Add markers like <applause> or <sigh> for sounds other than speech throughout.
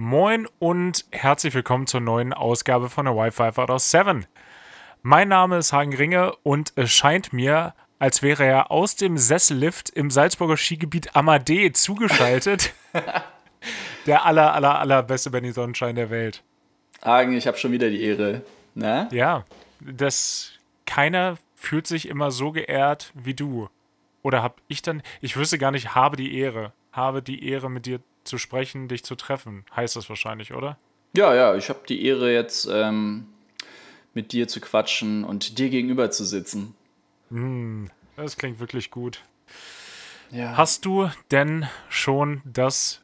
Moin und herzlich willkommen zur neuen Ausgabe von der Wi-Fi out of 7. Mein Name ist Hagen Ringe und es scheint mir, als wäre er aus dem Sessellift im Salzburger Skigebiet Amadee zugeschaltet. <laughs> der aller, aller, allerbeste Benny Sonnenschein der Welt. Hagen, ich habe schon wieder die Ehre. Na? Ja, das keiner fühlt sich immer so geehrt wie du. Oder hab ich dann, ich wüsste gar nicht, habe die Ehre. Habe die Ehre, mit dir zu sprechen, dich zu treffen. Heißt das wahrscheinlich, oder? Ja, ja, ich habe die Ehre jetzt ähm, mit dir zu quatschen und dir gegenüber zu sitzen. Mm, das klingt wirklich gut. Ja. Hast du denn schon das,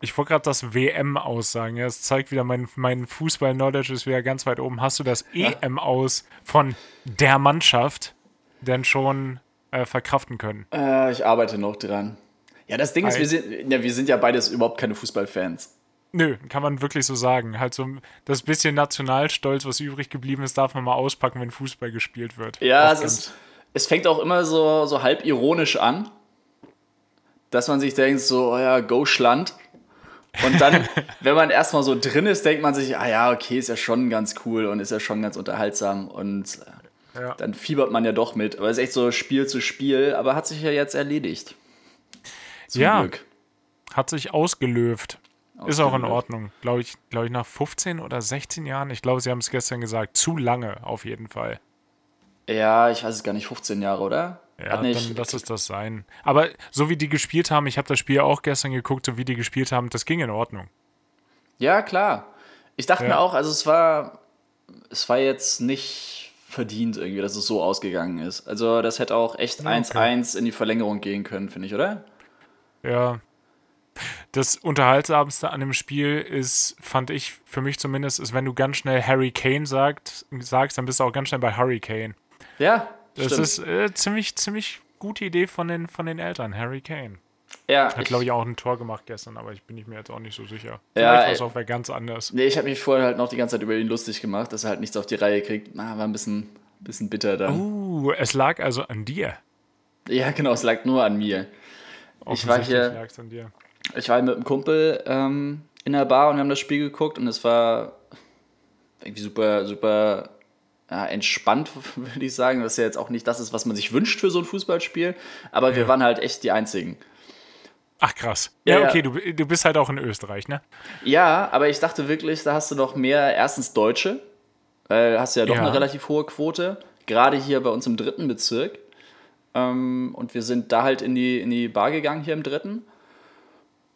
ich wollte gerade das WM aussagen, ja, es zeigt wieder, mein, mein Fußball-Knowledge ist wieder ganz weit oben. Hast du das EM aus von der Mannschaft denn schon äh, verkraften können? Äh, ich arbeite noch dran. Ja, das Ding ist, wir sind, ja, wir sind ja beides überhaupt keine Fußballfans. Nö, kann man wirklich so sagen. Halt so das bisschen Nationalstolz, was übrig geblieben ist, darf man mal auspacken, wenn Fußball gespielt wird. Ja, es, ist, es fängt auch immer so, so halb ironisch an, dass man sich denkt, so, oh ja, go Schland. Und dann, <laughs> wenn man erstmal so drin ist, denkt man sich, ah ja, okay, ist ja schon ganz cool und ist ja schon ganz unterhaltsam und äh, Ja. dann fiebert man ja doch mit. Aber es ist echt so Spiel zu Spiel, aber hat sich ja jetzt erledigt. Zum Ja. Glück. Hat sich ausgelöft. Ist auch in. Ordnung. Glaube ich, glaube ich, nach 15 oder 16 Jahren. Ich glaube, sie haben es gestern gesagt. Zu lange, auf jeden Fall. Ja, ich weiß es gar nicht, 15 Jahre, oder? Ja, Hat nicht, dann lass es das sein. Aber so wie die gespielt haben, ich habe das Spiel auch gestern geguckt, so wie die gespielt haben, das ging in Ordnung. Ja, klar. Ich dachte Ja. mir auch, also es war, es war jetzt nicht verdient irgendwie, dass es so ausgegangen ist. Also das hätte auch echt Ja, 1-1 in die Verlängerung gehen können, finde ich, oder? Ja. Das Unterhaltsamste an dem Spiel ist, fand ich für mich zumindest, ist, wenn du ganz schnell Harry Kane sagt, sagst, dann bist du auch ganz schnell bei Hurricane. Ja, Das stimmt. ist äh, ziemlich, ziemlich gute Idee von den, von den Eltern. Harry Kane. ja, Hat, glaube ich, auch ein Tor gemacht gestern, aber ich bin ich mir jetzt auch nicht so sicher. Ja, Vielleicht war es auch wer ganz anders. Nee, ich habe mich vorher halt noch die ganze Zeit über ihn lustig gemacht, dass er halt nichts auf die Reihe kriegt. Ah, war ein bisschen, bisschen bitter dann. Uh, es lag also an dir. Ja, genau, es lag nur an mir. Ich war hier- lag's an dir. Ich war mit einem Kumpel ähm, in der Bar und wir haben das Spiel geguckt und es war irgendwie super, super ja, entspannt, <laughs> würde ich sagen. Was ja jetzt auch nicht das ist, was man sich wünscht für so ein Fußballspiel. Aber wir Ja. waren halt echt die Einzigen. Ach krass. Ja, Ja, okay, Du, du bist halt auch in Österreich, ne? Ja, aber ich dachte wirklich, da hast du noch mehr, erstens Deutsche, weil hast du ja doch eine relativ hohe Quote, gerade hier bei uns im dritten Bezirk. Ähm, und wir sind da halt in die, in die Bar gegangen hier im dritten.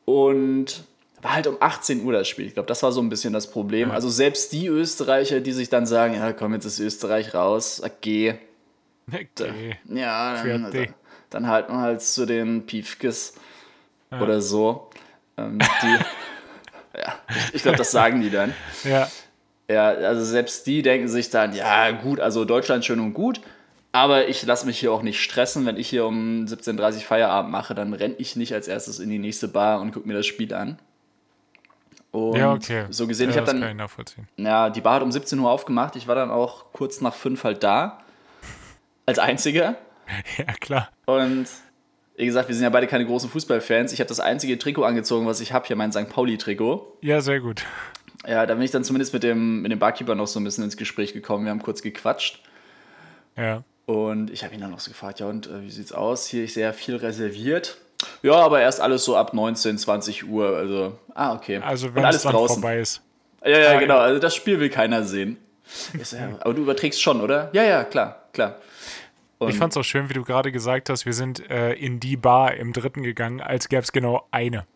Und war halt um 18 Uhr das Spiel. Ich glaube, das war so ein bisschen das Problem. Also selbst die Österreicher, die sich dann sagen, ja komm, jetzt ist Österreich raus, okay. Okay. Ja, dann, Fertig. dann halten wir halt zu den Piefkes oder so. Ähm, die, <laughs> ja, ich, ich glaube, das sagen die dann. Ja. Ja, also selbst die denken sich dann, ja gut, also Deutschland schön und gut, aber ich lasse mich hier auch nicht stressen. Wenn ich hier um 17.30 Uhr Feierabend mache, dann renne ich nicht als erstes in die nächste Bar und gucke mir das Spiel an. Und ja, okay. so gesehen, ja, ich habe dann kann ich nachvollziehen. ja, die Bar hat um 17 Uhr aufgemacht. Ich war dann auch kurz nach fünf halt da. Als einziger. <laughs> Ja, klar. Und wie gesagt, wir sind ja beide keine großen Fußballfans. Ich habe das einzige Trikot angezogen, was ich habe, hier mein St. Pauli-Trikot. Ja, sehr gut. Ja, da bin ich dann zumindest mit dem, mit dem Barkeeper noch so ein bisschen ins Gespräch gekommen. Wir haben kurz gequatscht. Ja. Und ich habe ihn dann noch so gefragt, ja, und äh, wie sieht's aus? Hier ist sehr viel reserviert. Ja, aber erst alles so ab 19, 20 Uhr. Also, ah, okay. Also wenn es alles dann draußen. vorbei ist. Ja, ja, Ah, genau. Also das Spiel will keiner sehen. So, ja, aber du überträgst schon, oder? Ja, ja, klar, klar. Und Ich fand's auch schön, wie du gerade gesagt hast, wir sind äh, in die Bar im dritten gegangen, als gäbe es genau eine.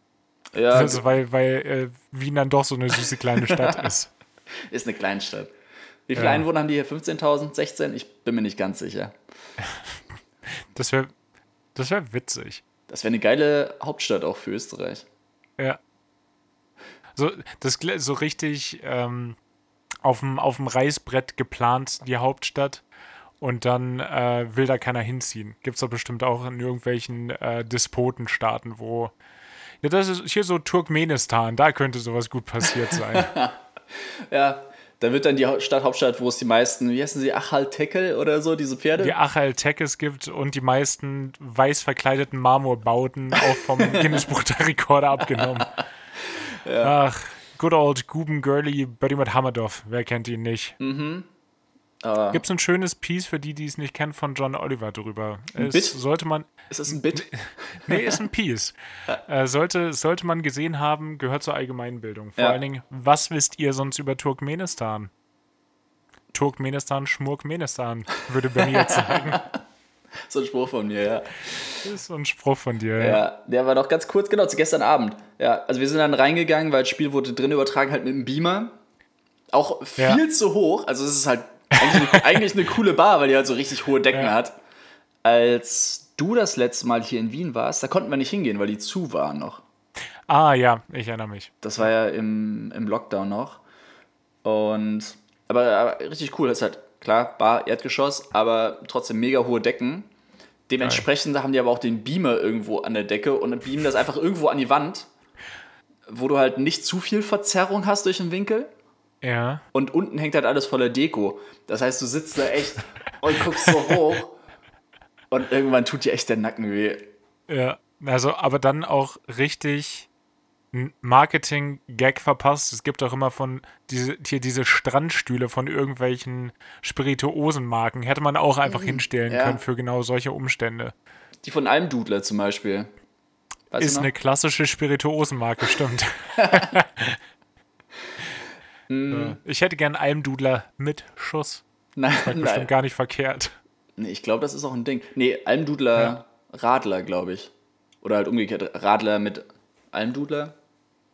ja, Also, weil weil äh, Wien dann doch so eine süße kleine Stadt <laughs> ist. ist eine Kleinstadt. Wie viele Ja. Einwohner haben die hier? 15.000, 16? Ich bin mir nicht ganz sicher. <laughs> Das wäre das wär witzig. Das wäre eine geile Hauptstadt auch für Österreich. Ja. So, das so richtig ähm, auf dem Reißbrett geplant, die Hauptstadt. Und dann äh, will da keiner hinziehen. Gibt's doch bestimmt auch in irgendwelchen äh, Despotenstaaten, wo. Ja, das ist hier so Turkmenistan, da könnte sowas gut passiert sein. <laughs> Ja, da wird dann die Hau- Stadt Hauptstadt, wo es die meisten, wie heißen sie, Achaltekel oder so, diese Pferde? die Achaltekes gibt und die meisten weiß verkleideten Marmorbauten auch vom <laughs> Guinness Buch der Rekorde abgenommen. Ach, good old Guben Girly Buddy Hammerdoff. Wer kennt ihn nicht? Mhm. Aber Gibt es ein schönes Piece für die, die es nicht kennen, von John Oliver drüber. Es Bit? sollte man. ist das ein Bit? <laughs> Nee, ist ein Piece. <laughs> äh, sollte, sollte man gesehen haben, gehört zur Allgemeinbildung. Vor Ja. allen Dingen, was wisst ihr sonst über Turkmenistan? Turkmenistan, Schmurkmenistan, würde Benny jetzt <laughs> sagen. So ein Spruch von mir, ja. Das ist so ein Spruch von dir. Ja, der war noch ganz kurz, genau, zu gestern Abend. Ja, also wir sind dann reingegangen, weil das Spiel wurde drin übertragen, halt mit dem Beamer. Auch viel Ja. zu hoch. Also es ist halt eigentlich, eine- eigentlich eine coole Bar, weil die halt so richtig hohe Decken Ja. hat. Als du das letzte Mal hier in Wien warst, da konnten wir nicht hingehen, weil die zu waren noch. Ah ja, ich erinnere mich. Das war ja im, im Lockdown noch. Und aber, aber richtig cool, das ist halt klar, Bar, Erdgeschoss, aber trotzdem mega hohe Decken. Dementsprechend haben die aber auch den Beamer irgendwo an der Decke und beamen das einfach irgendwo an die Wand, wo du halt nicht zu viel Verzerrung hast durch den Winkel. Ja. Und unten hängt halt alles voller Deko. Das heißt, du sitzt da echt und guckst so hoch und irgendwann tut dir echt der Nacken weh. Ja, also, aber dann auch richtig ein Marketing-Gag verpasst. Es gibt auch immer von diese, hier diese Strandstühle von irgendwelchen Spirituosenmarken. Hätte man auch einfach hinstellen ja. können für genau solche Umstände. Die von Almdudler zum Beispiel. Weißt Ist eine klassische Spirituosenmarke, stimmt. <laughs> Ja. Ich hätte gern Almdudler mit Schuss. <laughs> Nein, Bestimmt nein. gar nicht verkehrt. Nee, ich glaube, das ist auch ein Ding. Nee, Almdudler, Radler, glaube ich. Oder halt umgekehrt, Radler mit Almdudler.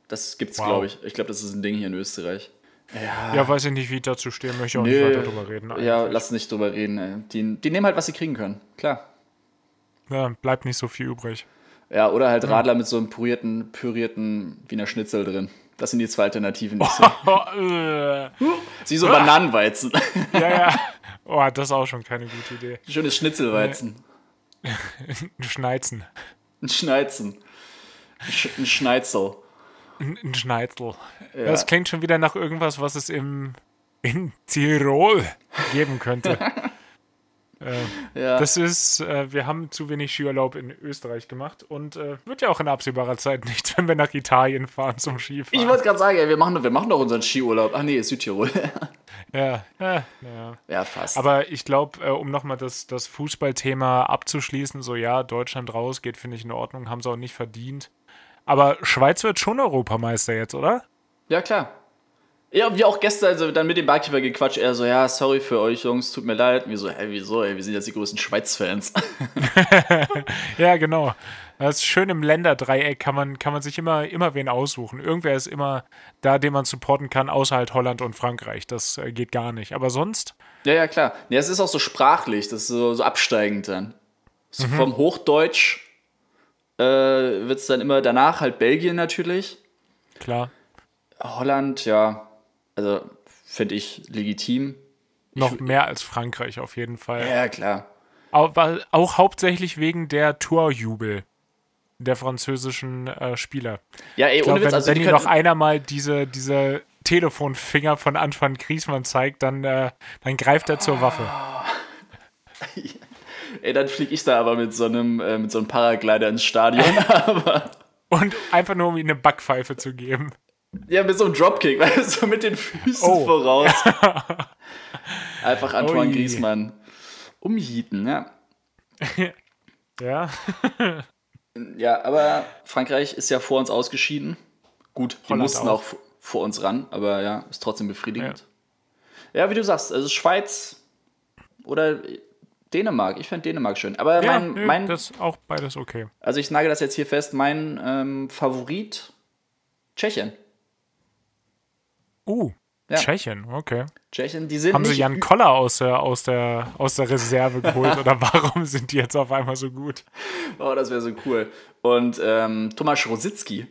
Das gibt's, Wow. glaube ich. Ich glaube, das ist ein Ding hier in Österreich. Ja, weiß ich nicht, wie ich dazu stehe. Möchte auch nicht weiter drüber reden. Ja, eigentlich. lass nicht drüber reden. Die, die nehmen halt, was sie kriegen können. Klar. ja, bleibt nicht so viel übrig. Ja, oder halt Radler mit so einem pürierten, pürierten Wiener Schnitzel drin. Das sind die zwei Alternativen. die. <laughs> Oh, äh. Wie so Bananenweizen. Ja, ja. <laughs> Oh, das ist auch schon keine gute Idee. Schönes Schnitzelweizen. <laughs> Ein Schneizen. Ein Schneizen. Ein, Sch ein Schneizel. Ein ein Schneidel. Das klingt schon wieder nach irgendwas, was es im, in Tirol geben könnte. Äh, Ja. das ist, äh, wir haben zu wenig Skiurlaub in Österreich gemacht und äh, wird ja auch in absehbarer Zeit <laughs> nichts, wenn wir nach Italien fahren zum Skifahren. ich wollte gerade sagen, ey, wir, machen, wir machen doch unseren Skiurlaub. Ach nee, Südtirol. <laughs> ja, ja, ja. ja, fast. Aber ich glaube, äh, um nochmal das, das Fußballthema abzuschließen, so ja, Deutschland raus geht, finde ich in Ordnung, haben sie auch nicht verdient. Aber Schweiz wird schon Europameister jetzt, oder? Ja, klar. Ja, wie auch gestern, also dann mit dem Barkeeper gequatscht, er so, ja, sorry für euch, Jungs, tut mir leid. Und wir so, hä, wieso, ey, wir sind jetzt die größten Schweiz-Fans. <laughs> Ja, genau. Das ist schön im Länderdreieck kann man, kann man sich immer, immer wen aussuchen. Irgendwer ist immer da, den man supporten kann, außer halt Holland und Frankreich. Das äh, geht gar nicht. Aber sonst, ja, ja, klar. Ja, es ist auch so sprachlich, das ist so, so absteigend dann. So Vom Hochdeutsch äh, wird es dann immer danach halt Belgien natürlich. klar, Holland, ja, also finde ich legitim. noch mehr als Frankreich auf jeden Fall. Ja, klar. Aber auch hauptsächlich wegen der Torjubel der französischen äh, Spieler. Ja, ey, Ich ohne glaube, Witz, wenn also die Benny können, noch einer mal diese, diese Telefonfinger von Antoine Griezmann zeigt, dann, äh, dann greift er zur Waffe. <laughs> ey, dann fliege ich da aber mit so einem, äh, mit so einem Paraglider ins Stadion. <laughs> Und einfach nur, um ihm eine Backpfeife zu geben. Ja, mit so einem Dropkick, <laughs> weißt du, so mit den Füßen Oh. voraus. <laughs> Einfach Antoine Ui. Griezmann umhieten, ja. <laughs> Ja, Ja, aber Frankreich ist ja vor uns ausgeschieden. Gut, die Holland mussten auch. auch vor uns ran, aber ja, ist trotzdem befriedigend. Ja, wie du sagst, also Schweiz oder Dänemark. Ich fände Dänemark schön. Aber ja mein, nö, mein das ist auch beides okay. also ich nagel das jetzt hier fest, mein ähm, Favorit Tschechien. Uh, Ja. Tschechien, okay. Tschechien, die sind Haben sie Jan Koller aus der, aus der, aus der Reserve geholt <laughs> oder warum sind die jetzt auf einmal so gut? Oh, das wäre so cool. Und ähm, Tomasz Rositzky.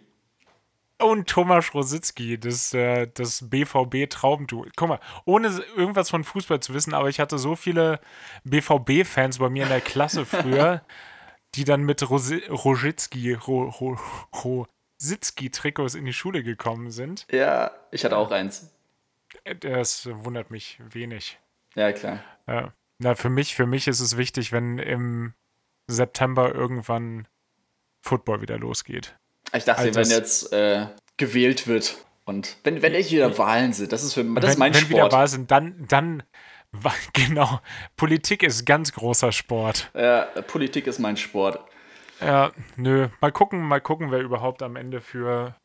Und Thomas Rositzky, das, äh, das BVB-Traumduo. Guck mal, ohne irgendwas von Fußball zu wissen, aber ich hatte so viele BVB-Fans bei mir in der Klasse früher, <laughs> die dann mit Rosi Rositzky, Ro Ro Rositzky-Trikots in die Schule gekommen sind. Ja, ich hatte auch eins. Äh, Das wundert mich wenig. Ja, klar. Ja. Na, für mich, für mich ist es wichtig, wenn im September irgendwann Football wieder losgeht. Ich dachte, Also wenn jetzt äh, gewählt wird. Und wenn, wenn echt wieder Wahlen sind, das ist, für, das wenn, ist mein wenn Sport. wieder Wahlen sind, dann, dann, <laughs> genau, Politik ist ganz großer Sport. Ja, Politik ist mein Sport. Ja, nö, mal gucken, mal gucken, wer überhaupt am Ende für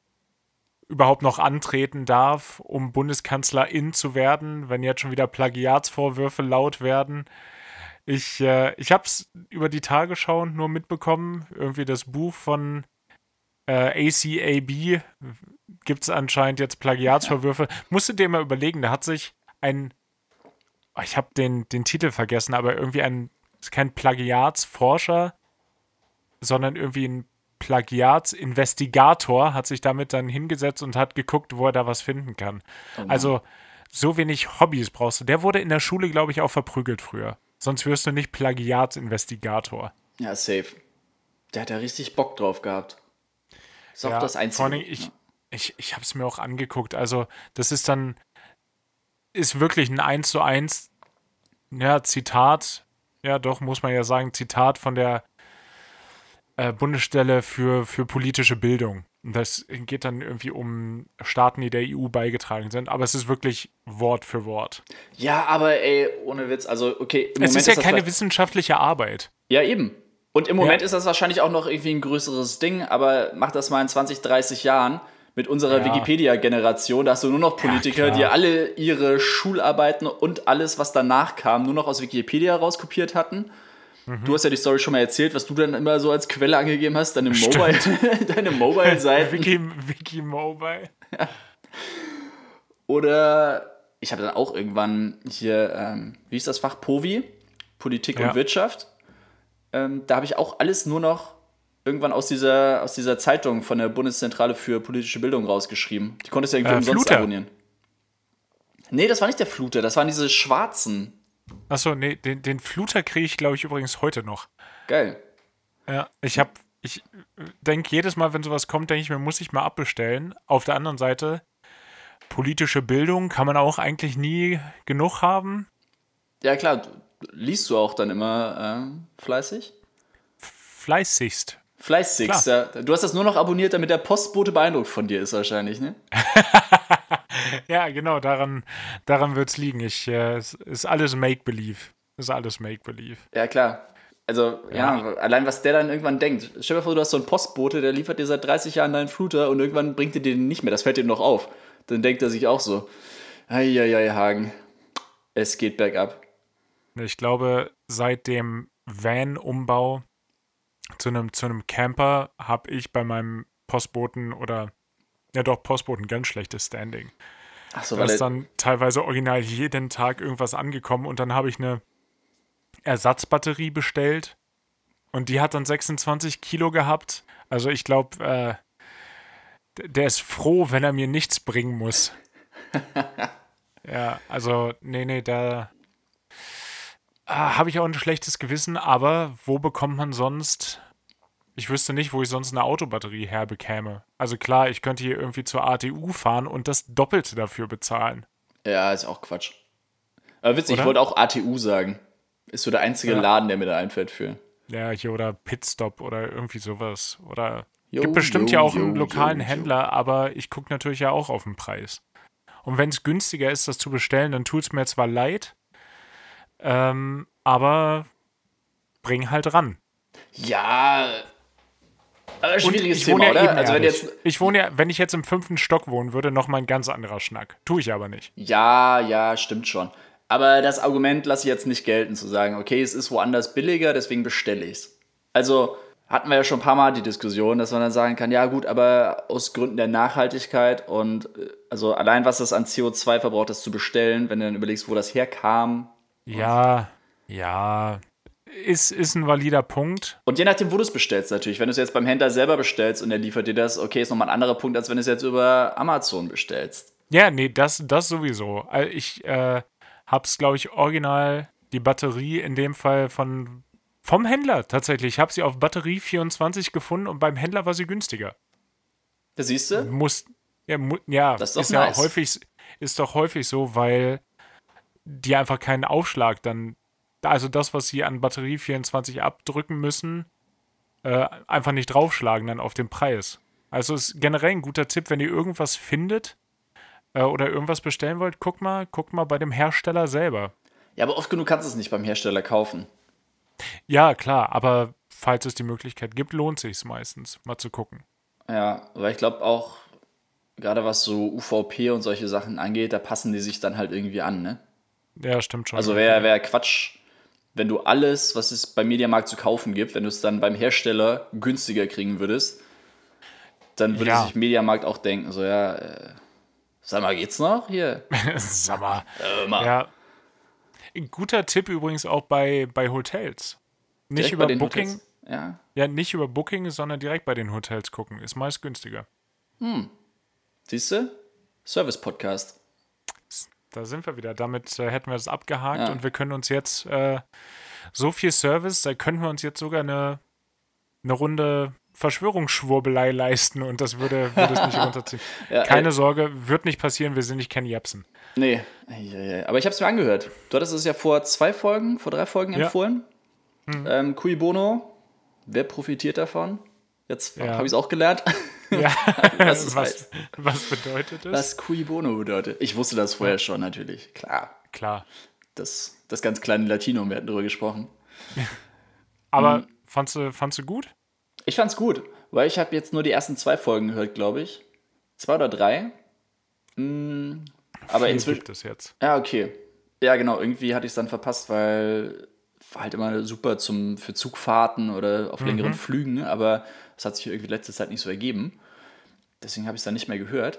überhaupt noch antreten darf, um Bundeskanzlerin zu werden, wenn jetzt schon wieder Plagiatsvorwürfe laut werden. Ich, äh, ich habe es über die Tagesschau nur mitbekommen. Irgendwie das Buch von äh, ACAB gibt es anscheinend jetzt Plagiatsvorwürfe. Musst du dir mal überlegen, da hat sich ein, ich habe den, den Titel vergessen, aber irgendwie ein, ist kein Plagiatsforscher, sondern irgendwie ein Plagiatsinvestigator hat sich damit dann hingesetzt und hat geguckt, wo er da was finden kann. Oh also so wenig Hobbys brauchst du. Der wurde in der Schule, glaube ich, auch verprügelt früher. Sonst wirst du nicht Plagiatsinvestigator. Ja, safe. Der hat ja richtig Bock drauf gehabt. Ist auch Ja, das Einzige. Vor allem, ich, ich, ich habe es mir auch angeguckt. Also, das ist dann, ist wirklich ein 1 zu 1, ja, Zitat, ja, doch, muss man ja sagen, Zitat von der äh, Bundesstelle für, für politische Bildung. Und das geht dann irgendwie um Staaten, die der EU beigetragen sind. Aber es ist wirklich Wort für Wort. Ja, aber ey, ohne Witz, also okay, es ist ja das keine wissenschaftliche Arbeit. Ja, eben. Und im Moment Ja. ist das wahrscheinlich auch noch irgendwie ein größeres Ding, aber mach das mal in 20, 30 Jahren mit unserer Ja. Wikipedia-Generation. Da hast du nur noch Politiker, klar. die alle ihre Schularbeiten und alles, was danach kam, nur noch aus Wikipedia rauskopiert hatten. Mhm. Du hast ja die Story schon mal erzählt, was du dann immer so als Quelle angegeben hast, deine Mobile, <laughs> deine Mobile-Seiten. Wiki, Wiki Mobile. Oder ich habe dann auch irgendwann hier, ähm, wie ist das Fach? POVI, Politik Ja. und Wirtschaft. Ähm, da habe ich auch alles nur noch irgendwann aus dieser, aus dieser Zeitung von der Bundeszentrale für politische Bildung rausgeschrieben. Die konntest du irgendwie Äh, umsonst Fluter. abonnieren. Nee, das war nicht der Fluter, das waren diese schwarzen. Achso, nee, den, den Fluter kriege ich, glaube ich, übrigens heute noch. Geil. Ja, ich habe, ich denke jedes Mal, wenn sowas kommt, denke ich mir, muss ich mal abbestellen. Auf der anderen Seite, politische Bildung kann man auch eigentlich nie genug haben. Ja, klar, liest du auch dann immer ähm, fleißig? Fleißigst. Fleißigst, ja. Du hast das nur noch abonniert, damit der Postbote beeindruckt von dir ist wahrscheinlich, ne? <laughs> <laughs> Ja, genau, daran, daran wird es liegen. Ich, äh, es ist alles Make-Believe. Ist alles Make-Believe. Ja, klar. Also, ja. allein was der dann irgendwann denkt. Stell dir vor, du hast so einen Postbote, der liefert dir seit 30 Jahren deinen Fluter und irgendwann bringt er dir den nicht mehr. Das fällt ihm noch auf. Dann denkt er sich auch so: Eieiei, Hagen, es geht bergab. Ich glaube, seit dem Van-Umbau zu einem, zu einem Camper habe ich bei meinem Postboten oder ja doch Postboten ganz schlechtes Standing. Achso, Da weil ist dann teilweise original jeden Tag irgendwas angekommen und dann habe ich eine Ersatzbatterie bestellt und die hat dann 26 Kilo gehabt. Also ich glaube, äh, der ist froh, wenn er mir nichts bringen muss. <laughs> ja, also nee, nee, da ah, habe ich auch ein schlechtes Gewissen, aber wo bekommt man sonst ich wüsste nicht, wo ich sonst eine Autobatterie herbekäme. Also klar, ich könnte hier irgendwie zur ATU fahren und das Doppelte dafür bezahlen. ja, ist auch Quatsch. Aber witzig, ich Oder? wollte auch ATU sagen. Ist so der einzige Ja. Laden, der mir da einfällt für. Ja, hier oder Pitstop oder irgendwie sowas. Oder Jo, gibt bestimmt jo, ja auch jo, einen lokalen. Händler, aber ich gucke natürlich ja auch auf den Preis. Und wenn es günstiger ist, das zu bestellen, dann tut es mir zwar leid, ähm, aber bring halt ran. Ja. Aber schwieriges Thema, ja oder? Also, wenn jetzt. ich wohne ja, wenn ich jetzt im fünften Stock wohnen würde, noch mal ein ganz anderer Schnack. Tue ich aber nicht. Ja, ja, stimmt schon. Aber das Argument lasse ich jetzt nicht gelten, zu sagen, okay, es ist woanders billiger, deswegen bestelle ich es. Also hatten wir ja schon ein paar Mal die Diskussion, dass man dann sagen kann, ja gut, aber aus Gründen der Nachhaltigkeit und äh, also allein was das an CO2 verbraucht, das zu bestellen, wenn du dann überlegst, wo das herkam. Ja, ja, ist, ist ein valider Punkt. Und je nachdem, wo du es bestellst natürlich. Wenn du es jetzt beim Händler selber bestellst und der liefert dir das, okay, ist nochmal ein anderer Punkt, als wenn du es jetzt über Amazon bestellst. Ja, nee, das, das sowieso. Also Ich äh, hab's, glaube ich, original die Batterie in dem Fall von vom Händler tatsächlich. Ich habe sie auf Batterie 24 gefunden und beim Händler war sie günstiger. Da siehst du? Muss, ja, mu, ja Das ist doch ist ja nice. häufig, ist doch häufig so, weil die einfach keinen Aufschlag dann, also das, was sie an Batterie 24 abdrücken müssen, äh, einfach nicht draufschlagen dann auf den Preis. Also ist generell ein guter Tipp, wenn ihr irgendwas findet, äh, oder irgendwas bestellen wollt, guckt mal, guckt mal bei dem Hersteller selber. Ja, aber oft genug kannst du es nicht beim Hersteller kaufen. Ja, klar, aber falls es die Möglichkeit gibt, lohnt sich meistens, mal zu gucken. Ja, weil ich glaube auch, gerade was so UVP und solche Sachen angeht, da passen die sich dann halt irgendwie an, ne? Ja, stimmt schon. Also wäre wär Quatsch, wenn du alles, was es beim Mediamarkt zu kaufen gibt, wenn du es dann beim Hersteller günstiger kriegen würdest, dann würde Ja. sich Mediamarkt auch denken, so ja, äh, sag mal, geht's noch hier? <laughs> Sag mal. Äh, mal. Ja. Ein guter Tipp übrigens auch bei, bei Hotels. Nicht Direkt über Booking. Ja, ja, nicht über Booking, sondern direkt bei den Hotels gucken. Ist meist günstiger. siehst du? Service-Podcast. Da sind wir wieder. Damit äh, hätten wir das abgehakt Ja. und wir können uns jetzt äh, so viel Service, da können wir uns jetzt sogar eine, eine Runde Verschwörungsschwurbelei leisten und das würde, würde es nicht <laughs> runterziehen. Ja, Keine ey. Sorge, wird nicht passieren, wir sind nicht Ken Jebsen. Nee, aber ich habe es mir angehört. Du hattest es ja vor zwei Folgen, vor drei Folgen Ja. empfohlen. Ähm, Cui Bono, wer profitiert davon? Jetzt habe ich es auch gelernt, <laughs> Ja. was es was, heißt. was bedeutet das? Was Cui Bono bedeutet. Ich wusste das vorher schon natürlich, klar. Klar. Das, das ganz kleine Latino, wir hatten drüber gesprochen. <laughs> Aber Mhm. fandst, du, fandst du gut? Ich fand's gut, weil ich habe jetzt nur die ersten zwei Folgen gehört, glaube ich. Zwei oder drei. Mm, aber Viel inzwischen. gibt es jetzt. Ja, okay. Ja, genau. Irgendwie hatte ich es dann verpasst, weil war halt immer super zum, für Zugfahrten oder auf längeren Flügen, aber das hat sich irgendwie letzte Zeit nicht so ergeben. Deswegen habe ich es dann nicht mehr gehört.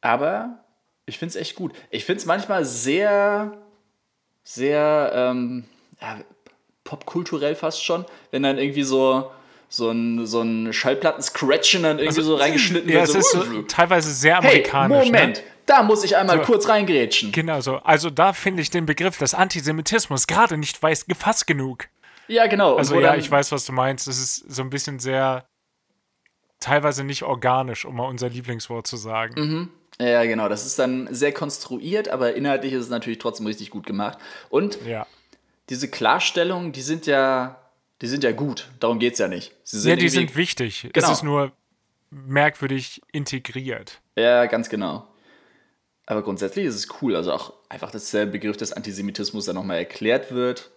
Aber ich finde es echt gut. Ich finde es manchmal sehr, sehr ähm, ja, popkulturell fast schon, wenn dann irgendwie so, so ein, so ein Schallplatten-Scratchen dann irgendwie so reingeschnitten Ja, wird. es ist so teilweise sehr hey, amerikanisch. Moment, Ne? da muss ich einmal kurz reingrätschen. Genau so. Also da finde ich den Begriff des Antisemitismus gerade nicht weiß gefasst genug. Ja, genau. Also ja, ich weiß, was du meinst. Es ist so ein bisschen sehr teilweise nicht organisch, um mal unser Lieblingswort zu sagen. Mhm. Ja, genau. Das ist dann sehr konstruiert, aber inhaltlich ist es natürlich trotzdem richtig gut gemacht. Und Ja. diese Klarstellungen, die sind ja, die sind ja gut. Darum geht es ja nicht. Sie sind Ja, die sind wichtig. Genau. Es ist nur merkwürdig integriert. Ja, ganz genau. Aber grundsätzlich ist es cool. Also auch einfach, dass der Begriff des Antisemitismus dann nochmal erklärt wird.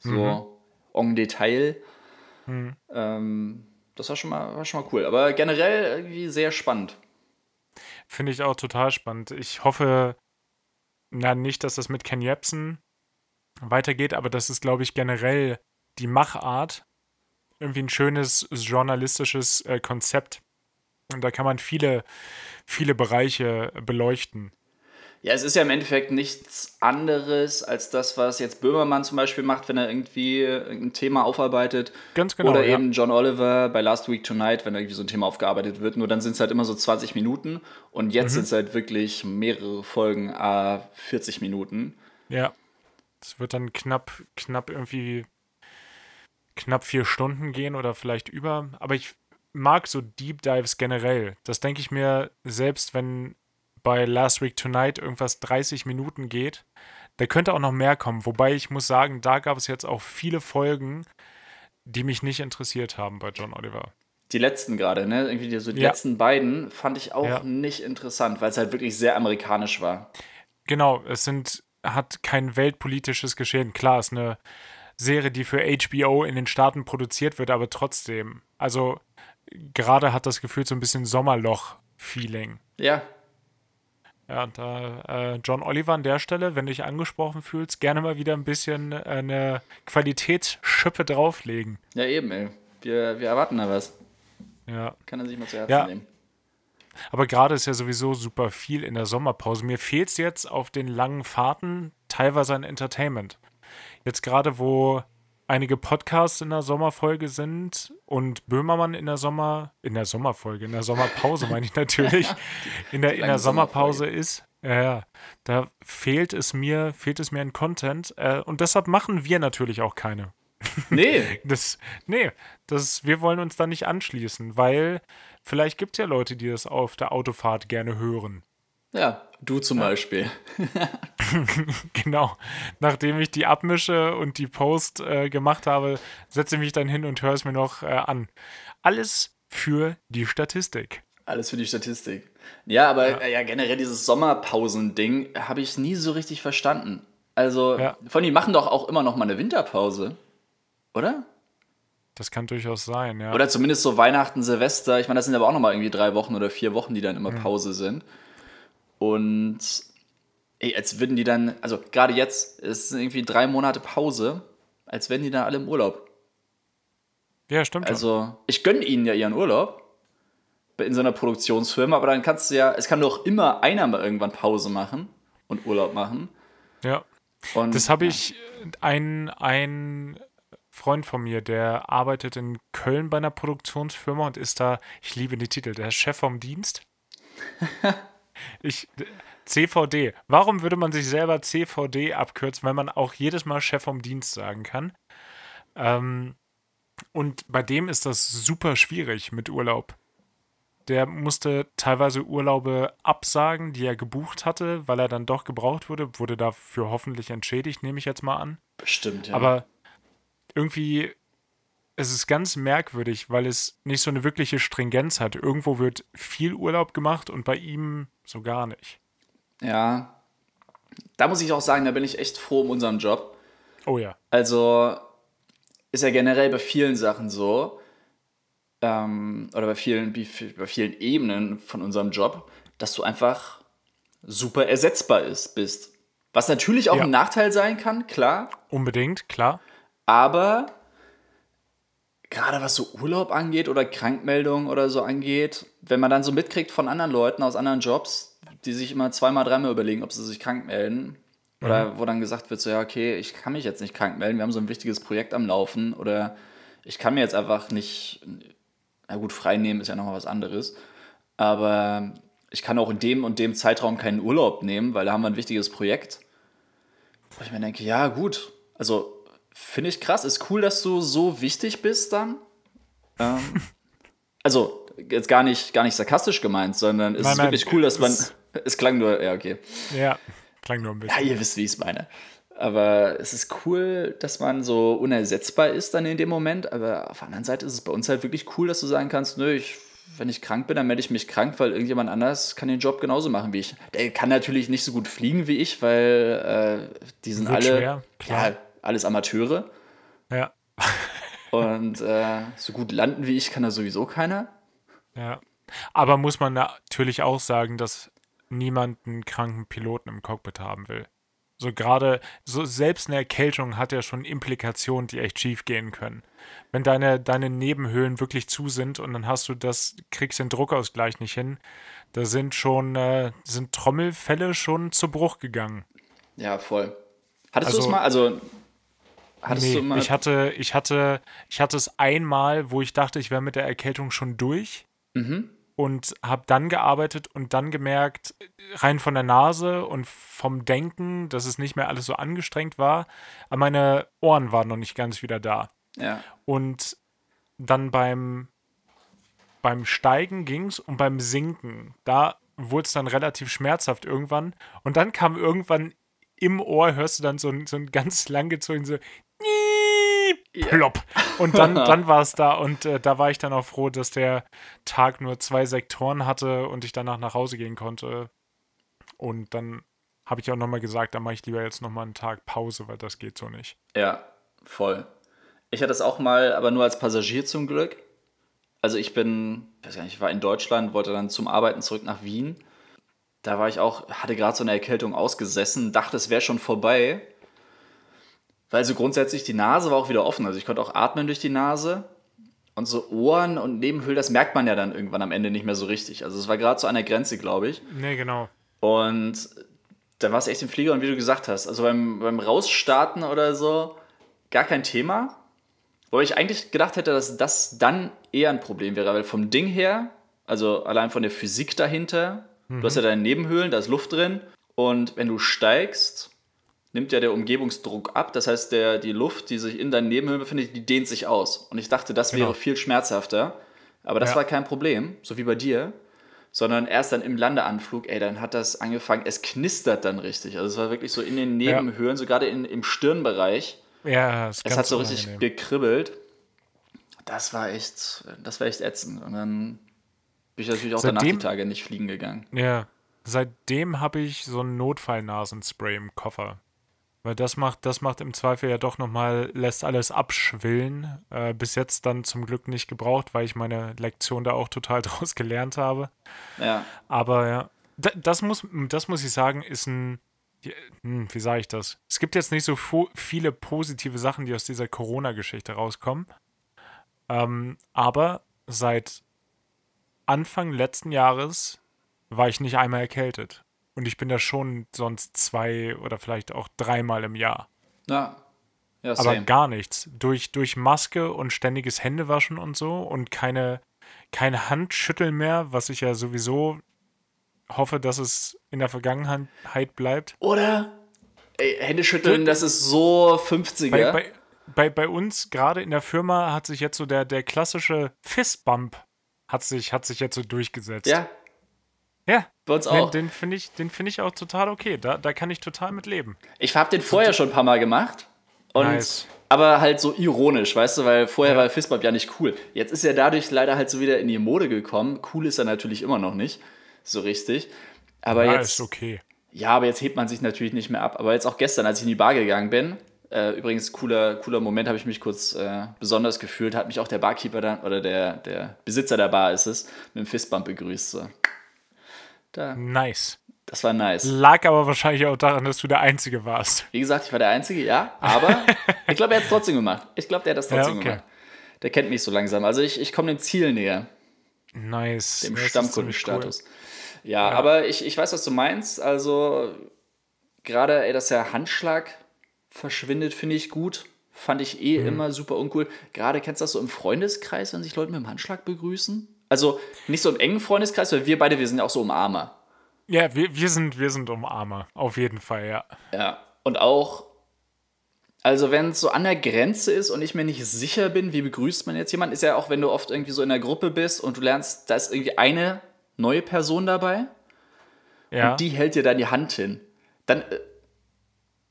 So en Detail. Ähm, das war schon, mal, war schon mal cool. Aber generell irgendwie sehr spannend. Finde ich auch total spannend. Ich hoffe, na, nicht, dass das mit Ken Jebsen weitergeht, aber das ist, glaube ich, generell die Machart. Irgendwie ein schönes journalistisches äh, Konzept. Und da kann man viele, viele Bereiche beleuchten. Ja, es ist ja im Endeffekt nichts anderes als das, was jetzt Böhmermann zum Beispiel macht, wenn er irgendwie ein Thema aufarbeitet. Ganz genau, Oder ja. eben John Oliver bei Last Week Tonight, wenn irgendwie so ein Thema aufgearbeitet wird. Nur dann sind es halt immer so 20 Minuten und Mhm. jetzt sind es halt wirklich mehrere Folgen, a 40 Minuten. Ja. Es wird dann knapp, knapp irgendwie knapp vier Stunden gehen oder vielleicht über. Aber ich mag so Deep Dives generell. Das denke ich mir selbst, wenn bei Last Week Tonight irgendwas 30 Minuten geht. Da könnte auch noch mehr kommen. Wobei ich muss sagen, da gab es jetzt auch viele Folgen, die mich nicht interessiert haben bei John Oliver. Die letzten gerade, ne? Irgendwie die, so die Ja. letzten beiden fand ich auch Ja. nicht interessant, weil es halt wirklich sehr amerikanisch war. Genau, es sind, hat kein weltpolitisches Geschehen. Klar, es ist eine Serie, die für HBO in den Staaten produziert wird, aber trotzdem. Also gerade hat das Gefühl so ein bisschen Sommerloch-Feeling. Ja, Ja, und da äh, John Oliver an der Stelle, wenn du dich angesprochen fühlst, gerne mal wieder ein bisschen äh, eine Qualitätsschippe drauflegen. ja eben, ey. Wir, wir erwarten da was. Ja. Kann er sich mal zu Herzen Ja. nehmen. Aber gerade ist ja sowieso super viel in der Sommerpause. Mir fehlt es jetzt auf den langen Fahrten teilweise an Entertainment. Jetzt gerade, wo einige Podcasts in der Sommerfolge sind und Böhmermann in der Sommer, in der Sommerfolge, in der Sommerpause meine ich natürlich, <laughs> in der, in der Sommerpause ist. Ja, ja, da fehlt es mir, fehlt es mir an Content. Äh, und deshalb machen wir natürlich auch keine. <laughs> Nee, Das, nee, das, wir wollen uns da nicht anschließen, weil vielleicht gibt es ja Leute, die das auf der Autofahrt gerne hören. Ja, du zum Beispiel. <laughs> Genau. Nachdem ich die abmische und die Post äh, gemacht habe, setze ich mich dann hin und höre es mir noch äh, an. Alles für die Statistik. Alles für die Statistik. Ja, aber ja, äh, ja generell dieses Sommerpausen-Ding habe ich nie so richtig verstanden. Also, ja. von die machen doch auch immer noch mal eine Winterpause, oder? Das kann durchaus sein, ja. Oder zumindest so Weihnachten, Silvester. Ich meine, das sind aber auch noch mal irgendwie drei Wochen oder vier Wochen, die dann immer mhm. Pause sind. Und ey, als würden die dann, also gerade jetzt, ist irgendwie drei Monate Pause, als wären die dann alle im Urlaub. Ja, stimmt. Also, schon. ich gönne ihnen ja ihren Urlaub in so einer Produktionsfirma, aber dann kannst du ja, es kann doch immer einer mal irgendwann Pause machen und Urlaub machen. Ja. Und, das habe ich, ein, ein Freund von mir, der arbeitet in Köln bei einer Produktionsfirma und ist da, ich liebe die Titel, der Chef vom Dienst. <laughs> ich, CVD. Warum würde man sich selber CVD abkürzen, wenn man auch jedes Mal Chef vom Dienst sagen kann? Ähm, und bei dem ist das super schwierig mit Urlaub. Der musste teilweise Urlaube absagen, die er gebucht hatte, weil er dann doch gebraucht wurde. Wurde dafür hoffentlich entschädigt, nehme ich jetzt mal an. Bestimmt, ja. Aber irgendwie es ist ganz merkwürdig, weil es nicht so eine wirkliche Stringenz hat. Irgendwo wird viel Urlaub gemacht und bei ihm so gar nicht. Ja, da muss ich auch sagen, da bin ich echt froh um unseren Job. Oh ja. Also ist ja generell bei vielen Sachen so, ähm, oder bei vielen, bei vielen Ebenen von unserem Job, dass du einfach super ersetzbar ist, bist. Was natürlich auch ja. ein Nachteil sein kann, klar. Unbedingt, klar. Aber gerade was so Urlaub angeht oder Krankmeldungen oder so angeht, wenn man dann so mitkriegt von anderen Leuten aus anderen Jobs, die sich immer zweimal, dreimal überlegen, ob sie sich krank melden, oder mhm. wo dann gesagt wird, so ja, okay, ich kann mich jetzt nicht krank melden, wir haben so ein wichtiges Projekt am Laufen oder ich kann mir jetzt einfach nicht, na gut, frei nehmen ist ja nochmal was anderes, aber ich kann auch in dem und dem Zeitraum keinen Urlaub nehmen, weil da haben wir ein wichtiges Projekt. Wo ich mir denke, ja, gut, also finde ich krass, ist cool, dass du so wichtig bist dann. Ähm, <laughs> also, jetzt gar nicht, gar nicht sarkastisch gemeint, sondern es nein, ist nein, wirklich cool, dass man. Es klang nur, ja, okay. Ja. Klang nur ein bisschen. Ja, ihr wisst, wie ich es meine. Aber es ist cool, dass man so unersetzbar ist dann in dem Moment. Aber auf der anderen Seite ist es bei uns halt wirklich cool, dass du sagen kannst, nö, ich, wenn ich krank bin, dann melde ich mich krank, weil irgendjemand anders kann den Job genauso machen wie ich. Der kann natürlich nicht so gut fliegen wie ich, weil äh, die sind Wird alle schwer, ja, alles Amateure. Ja. <laughs> Und äh, so gut landen wie ich kann da sowieso keiner. Ja. Aber muss man natürlich auch sagen, dass niemand einen kranken Piloten im Cockpit haben will. So gerade, so selbst eine Erkältung hat ja schon Implikationen, die echt schief gehen können. Wenn deine, deine Nebenhöhlen wirklich zu sind und dann hast du das, kriegst den Druckausgleich nicht hin, da sind schon, äh, sind Trommelfälle schon zu Bruch gegangen. Ja, voll. Hattest also, du es mal, also hattest nee, du mal. Ich hatte, ich hatte, ich hatte es einmal, wo ich dachte, ich wäre mit der Erkältung schon durch. Mhm und habe dann gearbeitet und dann gemerkt, rein von der Nase und vom Denken, dass es nicht mehr alles so angestrengt war, aber meine Ohren waren noch nicht ganz wieder da. Ja. Und dann beim, beim Steigen ging es und beim Sinken, da wurde es dann relativ schmerzhaft irgendwann. Und dann kam irgendwann im Ohr, hörst du dann so ein, so ein ganz langgezogen so plopp. Und dann, <laughs> dann war es da und äh, da war ich dann auch froh, dass der Tag nur zwei Sektoren hatte und ich danach nach Hause gehen konnte. Und dann habe ich auch nochmal gesagt, da mache ich lieber jetzt nochmal einen Tag Pause, weil das geht so nicht. Ja, voll. Ich hatte das auch mal, aber nur als Passagier zum Glück. Also ich bin, ich weiß gar nicht, ich war in Deutschland, wollte dann zum Arbeiten zurück nach Wien. Da war ich auch, hatte gerade so eine Erkältung ausgesessen, dachte, es wäre schon vorbei weil so grundsätzlich die Nase war auch wieder offen. Also ich konnte auch atmen durch die Nase. Und so Ohren und Nebenhöhlen, das merkt man ja dann irgendwann am Ende nicht mehr so richtig. Also es war gerade so an der Grenze, glaube ich. Nee, genau. Und da war es echt im Flieger und wie du gesagt hast, also beim, beim Rausstarten oder so, gar kein Thema. Wo ich eigentlich gedacht hätte, dass das dann eher ein Problem wäre, weil vom Ding her, also allein von der Physik dahinter, mhm. du hast ja deine Nebenhöhlen, da ist Luft drin. Und wenn du steigst, nimmt ja der Umgebungsdruck ab. Das heißt, der, die Luft, die sich in deinen Nebenhöhlen befindet, die dehnt sich aus. Und ich dachte, das genau. wäre viel schmerzhafter. Aber das ja. war kein Problem, so wie bei dir. Sondern erst dann im Landeanflug, ey, dann hat das angefangen, es knistert dann richtig. Also es war wirklich so in den Nebenhöhlen, ja. so gerade in, im Stirnbereich. Ja, es hat so richtig gekribbelt. Das war echt, das war echt ätzend. Und dann Bin ich natürlich auch danach die Tage nicht fliegen gegangen. Ja, seitdem habe ich so ein Notfallnasenspray im Koffer. Weil das macht, das macht im Zweifel ja doch nochmal, lässt alles abschwillen. Äh, bis jetzt dann zum Glück nicht gebraucht, weil ich meine Lektion da auch total <laughs> draus gelernt habe. Ja. Aber ja, das muss, das muss ich sagen, ist ein, hm, wie sage ich das? Es gibt jetzt nicht so viele positive Sachen, die aus dieser Corona-Geschichte rauskommen. Ähm, aber seit Anfang letzten Jahres war ich nicht einmal erkältet. Und ich bin da schon sonst zwei oder vielleicht auch dreimal im Jahr. Ja. ja Aber gar nichts. Durch, durch Maske und ständiges Händewaschen und so und keine, keine Handschütteln mehr, was ich ja sowieso hoffe, dass es in der Vergangenheit bleibt. Oder? Ey, Händeschütteln, das ist so 50er. Bei, bei, bei, bei uns, gerade in der Firma, hat sich jetzt so der, der klassische Fistbump hat sich, hat sich jetzt so durchgesetzt. Ja, ja. Bei uns auch. Den, den finde ich, find ich auch total okay. Da, da kann ich total mit leben. Ich habe den vorher schon ein paar Mal gemacht. Und nice. Aber halt so ironisch, weißt du, weil vorher ja. war Fistbump ja nicht cool. Jetzt ist er dadurch leider halt so wieder in die Mode gekommen. Cool ist er natürlich immer noch nicht. So richtig. Aber ja, jetzt. ist okay. Ja, aber jetzt hebt man sich natürlich nicht mehr ab. Aber jetzt auch gestern, als ich in die Bar gegangen bin, äh, übrigens, cooler, cooler Moment, habe ich mich kurz äh, besonders gefühlt, hat mich auch der Barkeeper dann, oder der, der Besitzer der Bar ist es, mit dem Fistbump begrüßt. So. Da. Nice. Das war nice. Lag aber wahrscheinlich auch daran, dass du der Einzige warst. Wie gesagt, ich war der Einzige, ja. Aber <laughs> ich glaube, er hat es trotzdem gemacht. Ich glaube, der hat das trotzdem ja, okay. gemacht. Der kennt mich so langsam. Also ich, ich komme dem Ziel näher. Nice. Dem Stammkundenstatus. Cool. Ja, ja, aber ich, ich weiß, was du meinst. Also gerade, ey, dass der Handschlag verschwindet, finde ich gut. Fand ich eh mhm. immer super uncool. Gerade kennst du das so im Freundeskreis, wenn sich Leute mit dem Handschlag begrüßen? Also nicht so im engen Freundeskreis, weil wir beide, wir sind ja auch so Umarmer. Ja, wir, wir, sind, wir sind Umarmer, auf jeden Fall, ja. Ja, und auch, also wenn es so an der Grenze ist und ich mir nicht sicher bin, wie begrüßt man jetzt jemanden, ist ja auch, wenn du oft irgendwie so in der Gruppe bist und du lernst, da ist irgendwie eine neue Person dabei ja. und die hält dir dann die Hand hin. Dann, äh,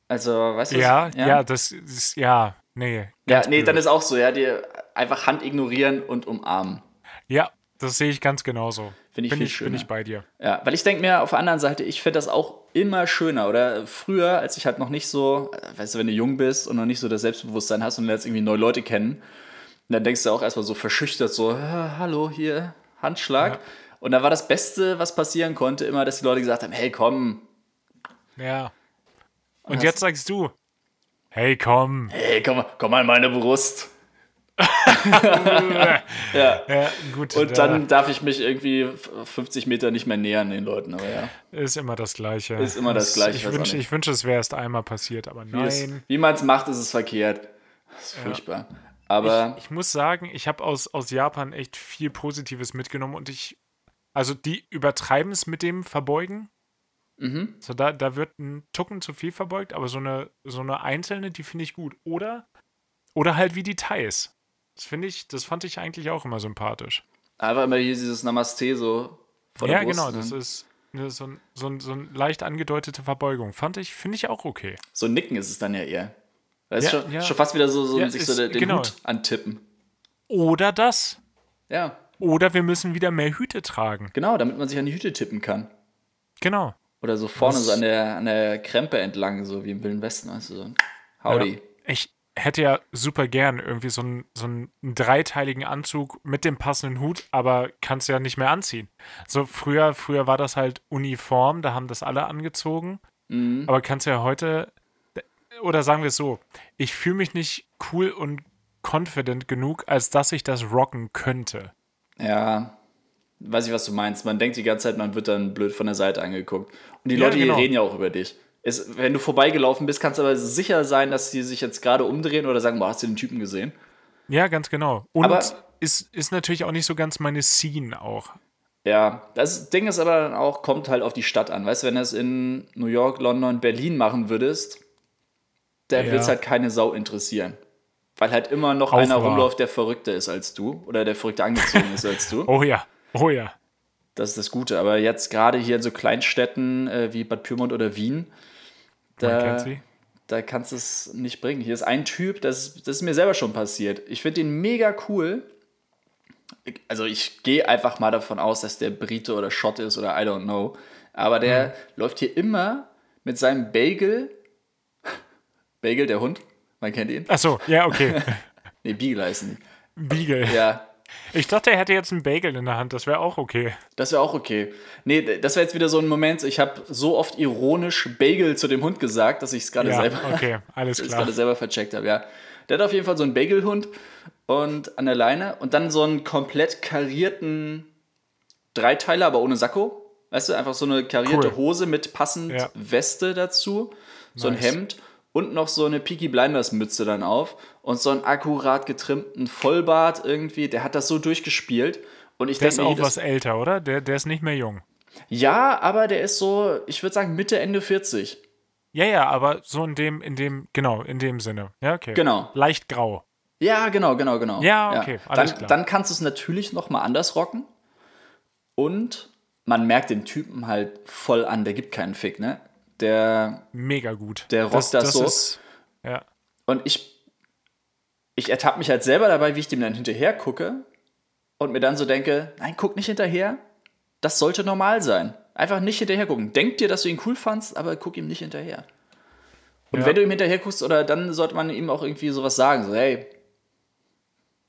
also, weißt du? Ja, ja, ja, das ist, ja, nee. Ja, nee, blöd. dann ist auch so, ja, dir einfach Hand ignorieren und umarmen. Ja, das sehe ich ganz genauso. Finde ich bin viel ich, schöner. Bin ich bei dir. Ja, weil ich denke mir auf der anderen Seite, ich finde das auch immer schöner. Oder früher, als ich halt noch nicht so, weißt du, wenn du jung bist und noch nicht so das Selbstbewusstsein hast und lernst irgendwie neue Leute kennen, dann denkst du auch erstmal so verschüchtert, so, hallo, hier, Handschlag. Ja. Und da war das Beste, was passieren konnte, immer, dass die Leute gesagt haben, hey, komm. Ja. Und, und jetzt sagst du, hey, komm. Hey, komm, komm an meine Brust. <laughs> ja. ja, gut. Und dann darf ich mich irgendwie 50 Meter nicht mehr nähern den Leuten, aber ja. Ist immer das Gleiche. Ist immer das, Gleiche. Ich wünsche, ich wünsche, es wäre erst einmal passiert, aber nein. Wie, wie man es macht, ist es verkehrt. Das ist furchtbar. Ja. Aber ich, ich, muss sagen, ich habe aus, aus Japan echt viel Positives mitgenommen und ich, also die übertreiben es mit dem Verbeugen. Mhm. So, da, da wird ein Tucken zu viel verbeugt, aber so eine, so eine einzelne, die finde ich gut. Oder, oder halt wie die Thais. Das finde ich, das fand ich eigentlich auch immer sympathisch. Einfach immer hier dieses Namaste so vor der Ja, genau, ne? das ist so, ein, so, ein, so eine leicht angedeutete Verbeugung. Fand ich, finde ich auch okay. So ein Nicken ist es dann ja eher. Das ist schon, ja. schon, fast wieder so, so ja, sich so den genau. Hut antippen. Oder das. Ja. Oder wir müssen wieder mehr Hüte tragen. Genau, damit man sich an die Hüte tippen kann. Genau. Oder so vorne das so an der, an der Krempe entlang, so wie im Wilden Westen, weißt du, so. Howdy. Ja. Ich, hätte ja super gern irgendwie so einen, so einen dreiteiligen Anzug mit dem passenden Hut, aber kannst ja nicht mehr anziehen. So früher, früher war das halt Uniform, da haben das alle angezogen. Mhm. Aber kannst ja heute, oder sagen wir es so, ich fühle mich nicht cool und confident genug, als dass ich das rocken könnte. Ja, weiß ich, was du meinst. Man denkt die ganze Zeit, man wird dann blöd von der Seite angeguckt. Und die ja, Leute genau. hier reden ja auch über dich. Es, wenn du vorbeigelaufen bist, kannst du aber sicher sein, dass die sich jetzt gerade umdrehen oder sagen, boah, hast du den Typen gesehen? Ja, ganz genau. Und aber, ist, ist natürlich auch nicht so ganz meine Scene auch. Ja, das Ding ist aber dann auch, kommt halt auf die Stadt an. Weißt du, wenn du es in New York, London, Berlin machen würdest, da ja. wird es halt keine Sau interessieren. Weil halt immer noch auch einer rumläuft, der verrückter ist als du oder der verrückter angezogen ist als du. <laughs> Oh ja, oh ja. Das ist das Gute. Aber jetzt gerade hier in so Kleinstädten äh, wie Bad Pyrmont oder Wien, da, da kannst du es nicht bringen. Hier ist ein Typ, das, das ist mir selber schon passiert. Ich finde ihn mega cool. also ich gehe einfach mal davon aus, dass der Brite oder Schotte ist oder I don't know. Aber der Mhm. läuft hier immer mit seinem Bagel. Bagel, der Hund, man kennt ihn. Achso, ja, okay. <laughs> Nee, Beagle heißen Beagle. die. Ja, Ich dachte, er hätte jetzt einen Bagel in der Hand. Das wäre auch okay. das wäre auch okay. Nee, das wäre jetzt wieder so ein Moment, ich habe so oft ironisch Bagel zu dem Hund gesagt, dass ich es gerade Ja, selber, okay, alles <laughs> dass ich klar. gerade selber vercheckt habe, ja. Der hat auf jeden Fall so einen Bagelhund und an der Leine und dann so einen komplett karierten Dreiteiler, aber ohne Sakko. Weißt du, einfach so eine karierte Cool. Hose mit passend Ja. Weste dazu, so ein Nice. Hemd und noch so eine Peaky Blinders Mütze dann auf und so einen akkurat getrimmten Vollbart irgendwie. Der hat das so durchgespielt und ich Der ist denke mir, auch jedes- was älter, oder? Der, der ist nicht mehr jung. ja, aber der ist so, ich würde sagen Mitte Ende 40. Ja, ja, aber so in dem, in dem, genau, in dem Sinne. Ja, okay. Genau. Leicht grau. Ja, genau, genau, genau. Ja, okay, alles dann, klar. Dann kannst du es natürlich noch mal anders rocken. Und man merkt den Typen halt voll an, der gibt keinen Fick, ne? Der, Mega gut. Der rockt das so. Ist, ja. und ich, ich ertappe mich halt selber dabei, wie ich dem dann hinterher gucke und mir dann so denke, nein, guck nicht hinterher. Das sollte normal sein. Einfach nicht hinterher gucken. Denk dir, dass du ihn cool fandst, aber guck ihm nicht hinterher. Und Ja. wenn du ihm hinterher guckst, oder dann sollte man ihm auch irgendwie sowas sagen, so, hey,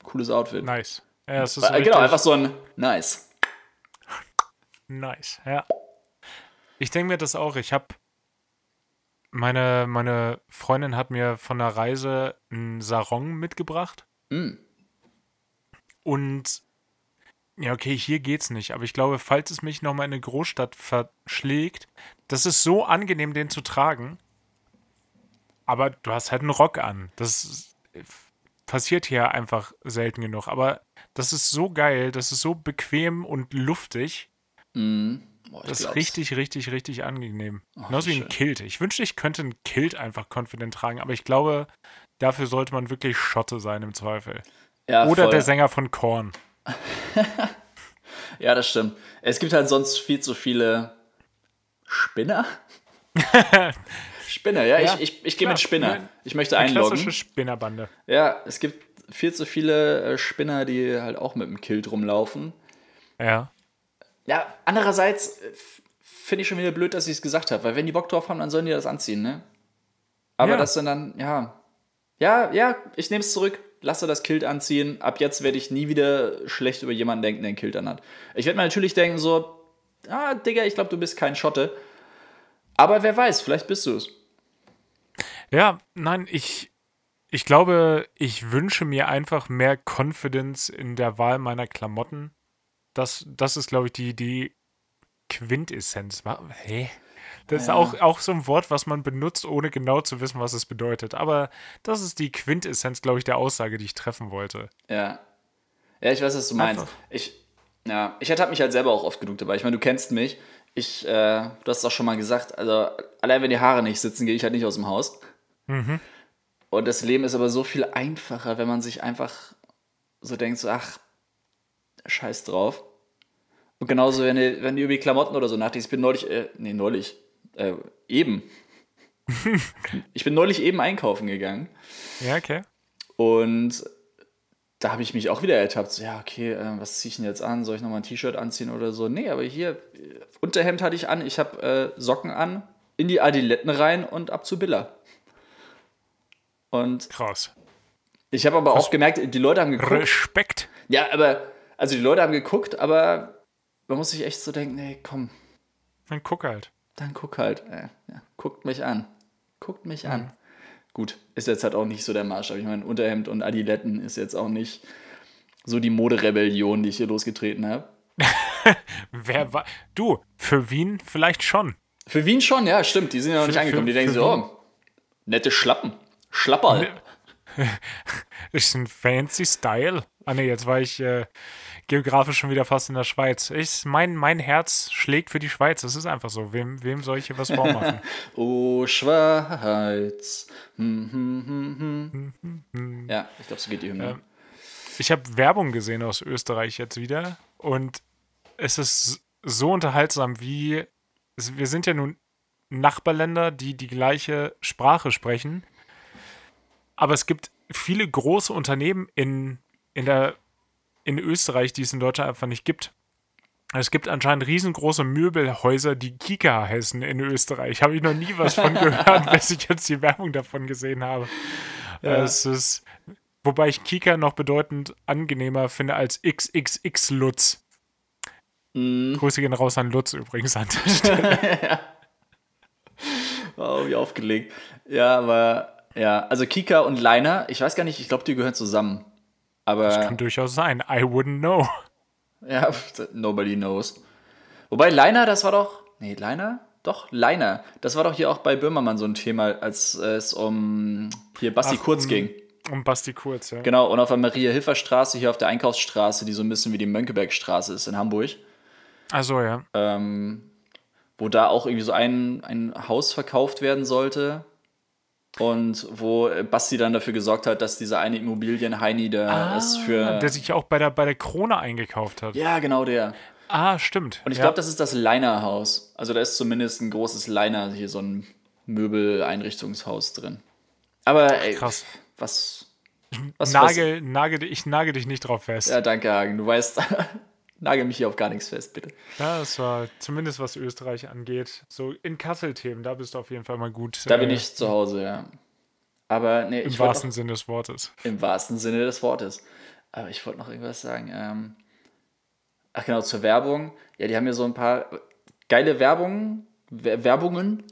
cooles Outfit. Nice. Ja, es ist Äh, genau, einfach so ein nice. nice. Ja. Ich denke mir das auch. Ich habe meine, meine Freundin hat mir von der Reise einen Sarong mitgebracht. Mm. Und ja, okay, hier geht's nicht. Aber ich glaube, falls es mich nochmal in eine Großstadt verschlägt, das ist so angenehm, den zu tragen. Aber du hast halt einen Rock an. Das passiert hier einfach selten genug. Aber das ist so geil, das ist so bequem und luftig. Mm. Boah, Das ist richtig, richtig, richtig angenehm. Genauso wie ein. Kilt. Ich wünschte, ich könnte ein Kilt einfach confident tragen, aber ich glaube, dafür sollte man wirklich Schotte sein im Zweifel. Ja, Oder voll. der Sänger von Korn. <laughs> Ja, das stimmt. Es gibt halt sonst viel zu viele Spinner. <laughs> Spinner, ja, Ja, ich, ich, ich gehe mit Spinner. Ich möchte Eine klassische einloggen. Spinnerbande. Ja, es gibt viel zu viele äh, Spinner, die halt auch mit dem Kilt rumlaufen. Ja. Ja, andererseits äh, finde ich schon wieder blöd, dass ich es gesagt habe, weil wenn die Bock drauf haben, dann sollen die das anziehen, ne? Aber Ja. das sind dann, ja. Ja, ja, ich nehme es zurück, lasse das Kilt anziehen. Ab jetzt werde ich nie wieder schlecht über jemanden denken, der ein Kilt anhat. Ich werde mir natürlich denken, so, ah, Digga, ich glaube, du bist kein Schotte. Aber wer weiß, vielleicht bist du es. Ja, nein, ich, ich glaube, ich wünsche mir einfach mehr Confidence in der Wahl meiner Klamotten. Das, das ist, glaube ich, die, die Quintessenz. Hä? Das ist Ja. auch, auch so ein Wort, was man benutzt, ohne genau zu wissen, was es bedeutet. Aber das ist die Quintessenz, glaube ich, der Aussage, die ich treffen wollte. Ja. Ja, ich weiß, was du meinst. Einfach. Ich, ja, ich ertappe mich halt selber auch oft genug dabei. Ich meine, du kennst mich. Ich, äh, du hast es auch schon mal gesagt, also allein wenn die Haare nicht sitzen, gehe ich halt nicht aus dem Haus. Und das Leben ist aber so viel einfacher, wenn man sich einfach so denkt, so, ach, scheiß drauf. Und genauso, wenn du, wenn du über die Klamotten oder so nachdenkst, ich bin neulich, äh, nee, neulich, äh, eben. <laughs> ich bin neulich eben einkaufen gegangen. Ja, okay. Und da habe ich mich auch wieder ertappt. So, ja, okay, äh, was ziehe ich denn jetzt an? Soll ich nochmal ein T-Shirt anziehen oder so? Nee, aber hier, äh, Unterhemd hatte ich an, ich habe äh, Socken an, in die Adiletten rein und ab zu Billa. Und Krass. ich habe aber auch gemerkt, die Leute haben geguckt. Respekt. Ja, aber, also die Leute haben geguckt, aber man muss sich echt so denken, nee, komm, Dann guck halt. dann guck halt. Ja, guckt mich an. Guckt mich an. Gut, ist jetzt halt auch nicht so der Maßstab. Ich meine, Unterhemd und Adiletten ist jetzt auch nicht so die Moderebellion, die ich hier losgetreten habe. <laughs> Wer war. Du, für Wien vielleicht schon. Für Wien schon, ja, stimmt. Die sind ja noch nicht Für- angekommen. Die für- denken für so, Wien. oh, nette Schlappen. Schlapperl. <laughs> Ist ein fancy Style. Ah ne, jetzt war ich äh, geografisch schon wieder fast in der Schweiz. Ich, mein, mein Herz schlägt für die Schweiz. Das ist einfach so. Wem, wem soll ich hier was vormachen? <laughs> Oh, Schweiz. Hm, hm, hm, hm. Ja, ich glaube, so geht die Hymne. Ich habe Werbung gesehen aus Österreich jetzt wieder und es ist so unterhaltsam, wie wir sind ja nun Nachbarländer, die die gleiche Sprache sprechen, aber es gibt viele große Unternehmen in, in der in Österreich, die es in Deutschland einfach nicht gibt. Es gibt anscheinend riesengroße Möbelhäuser, die Kika heißen in Österreich. Habe ich noch nie was von <laughs> gehört, bis ich jetzt die Werbung davon gesehen habe. Ja. Es ist, wobei ich Kika noch bedeutend angenehmer finde als XXX Lutz. Mhm. Grüße gehen raus an Lutz übrigens an der <laughs> Stelle. Wow, wie aufgelegt. Ja, aber ja, also Kika und Liner, ich weiß gar nicht, ich glaube, die gehören zusammen. Aber Kann durchaus sein. I wouldn't know. <laughs> ja, nobody knows. Wobei Liner, das war doch. Nee, Liner? Doch, Liner. Das war doch hier auch bei Böhmermann so ein Thema, als es um hier Basti Ach, Kurz um- ging. Um Basti Kurz, ja. Genau, und auf der Maria-Hilfer-Straße, hier auf der Einkaufsstraße, die so ein bisschen wie die Mönckebergstraße ist in Hamburg, Also ja. ähm, wo da auch irgendwie so ein, ein Haus verkauft werden sollte. Und wo Basti dann dafür gesorgt hat, dass dieser eine Immobilienheini, der es für. Ah, der sich auch bei der, bei der Krone eingekauft hat. ja, genau der. Ah, stimmt. Und ich ja. glaube, das ist das Liner-Haus. Also da ist zumindest ein großes Liner, hier so ein Möbeleinrichtungshaus drin. Aber ey, Krass. was. Was, Nagel, nagel, ich nagel dich nicht drauf fest. was Ja, danke, Hagen. Du weißt, nagel mich hier auf gar nichts fest, bitte. Ja, das war zumindest was Österreich angeht. So in Kassel-Themen, da bist du auf jeden Fall mal gut. Da bin äh, ich zu Hause, ja. Aber nee, Im wahrsten noch, Sinne des Wortes. im wahrsten Sinne des Wortes. Aber ich wollte noch irgendwas sagen. Ähm, ach genau, zur Werbung. Ja, die haben ja so ein paar geile Werbungen, Wer- Werbungen,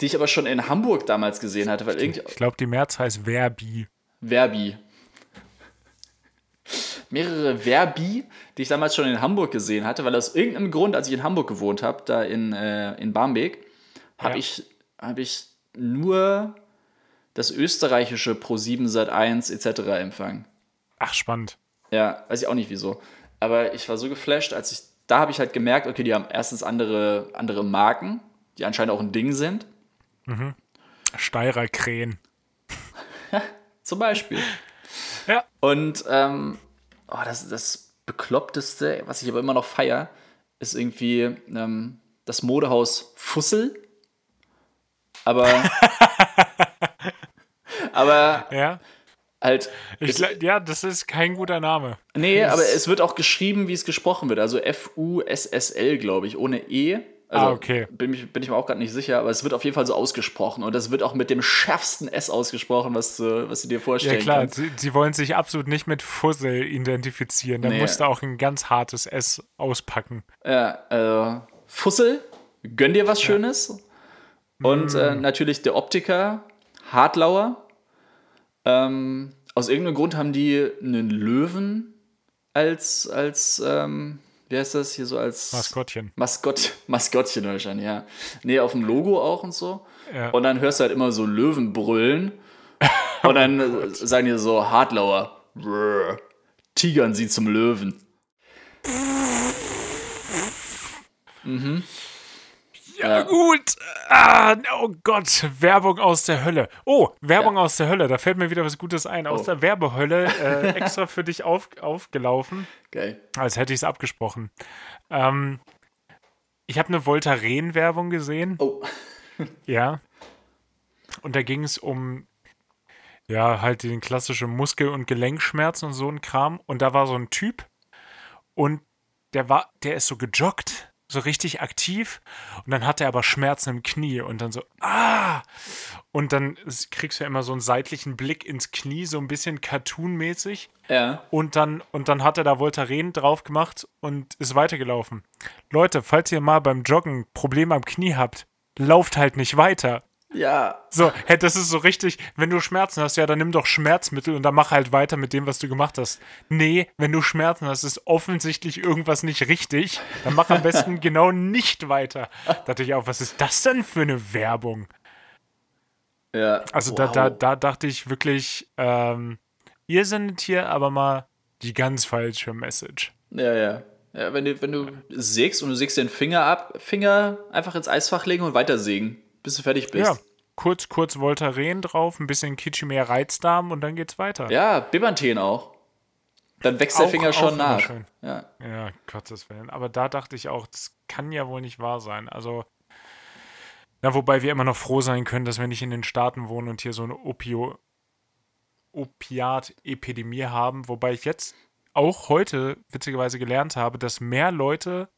die ich aber schon in Hamburg damals gesehen hatte, weil irgendwie Ich glaube, die März heißt Verbi. Verbi. Mehrere Verbi, die ich damals schon in Hamburg gesehen hatte, weil aus irgendeinem Grund, als ich in Hamburg gewohnt habe, da in, äh, in Barmbek, habe Ja. ich, hab ich nur das österreichische Pro7 Sat1 etc. empfangen. Ach, spannend. Ja, weiß ich auch nicht wieso. Aber ich war so geflasht, als ich, da habe ich halt gemerkt, okay, die haben erstens andere, andere Marken, die anscheinend auch ein Ding sind. Steirer Krähen. <laughs> Zum Beispiel. Ja. Und ähm, oh, das, das Bekloppteste, was ich aber immer noch feier, ist irgendwie ähm, das Modehaus Fussel. Aber. <laughs> aber Ja. halt. Ich, es, ja, das ist kein guter Name. nee, aber es wird auch geschrieben, wie es gesprochen wird. Also F-U-S-S-L, glaube ich, ohne E. Also Ah, okay. bin, ich, bin ich mir auch gerade nicht sicher, aber es wird auf jeden Fall so ausgesprochen. Und das wird auch mit dem schärfsten S ausgesprochen, was du, was du dir Ja, vorstellen klar, kannst. sie, sie wollen sich absolut nicht mit Fussel identifizieren. Da Nee. musst du auch ein ganz hartes S auspacken. Ja, also Fussel, gönn dir was Schönes. Und äh, Mm. natürlich der Optiker, Hartlauer. Ähm, aus irgendeinem Grund haben die einen Löwen als, als ähm, wie heißt das hier so als Maskottchen. Maskott, Maskottchen wahrscheinlich, ja. Nee, auf dem Logo auch und so. Ja. Und dann hörst du halt immer so Löwen brüllen. Und dann <laughs> äh, sagen die so Hartlauer. Brr, Tigern sie zum Löwen. Ja, gut. Ah, oh Gott, Werbung aus der Hölle. Oh, Werbung aus der Hölle. Da fällt mir wieder was Gutes ein. Aus Oh. der Werbehölle äh, <laughs> extra für dich auf, aufgelaufen. Geil. Als hätte ich es abgesprochen. Ähm, ich habe eine Voltaren-Werbung gesehen. Oh. <laughs> Ja. Und da ging es um, ja, halt den klassischen Muskel- und Gelenkschmerzen und so ein Kram. Und da war so ein Typ und der war, der ist so gejoggt, so richtig aktiv. Und dann hat er aber Schmerzen im Knie und dann so, ah! Und dann kriegst du ja immer so einen seitlichen Blick ins Knie, so ein bisschen cartoonmäßig. Ja. Und dann, und dann hat er da Voltaren drauf gemacht und ist weitergelaufen. Leute, falls ihr mal beim Joggen Probleme am Knie habt, lauft halt nicht weiter. Ja. So, hey, das ist so richtig, wenn du Schmerzen hast, ja, dann nimm doch Schmerzmittel und dann mach halt weiter mit dem, was du gemacht hast. Nee, wenn du Schmerzen hast, ist offensichtlich irgendwas nicht richtig. Dann mach am besten <laughs> genau nicht weiter. Da dachte ich auch, was ist das denn für eine Werbung? Ja. Also da, da, da dachte ich wirklich, ähm, ihr sendet hier aber mal die ganz falsche Message. Ja, ja. Ja, wenn du, wenn du sägst und du sägst den Finger ab, Finger einfach ins Eisfach legen und weiter sägen, bis du fertig bist. Ja, kurz, kurz Voltaren drauf, ein bisschen Kitschi mehr Reizdarm und dann geht's weiter. Ja, Bibanthen auch. Dann wächst der Auch- Finger auch schon nach. schön. Ja. Ja, Gottes Willen. Aber da dachte ich auch, das kann ja wohl nicht wahr sein. Also, na, wobei wir immer noch froh sein können, dass wir nicht in den Staaten wohnen und hier so eine Opio Opiat-Epidemie haben. Wobei ich jetzt auch heute witzigerweise gelernt habe, dass mehr Leute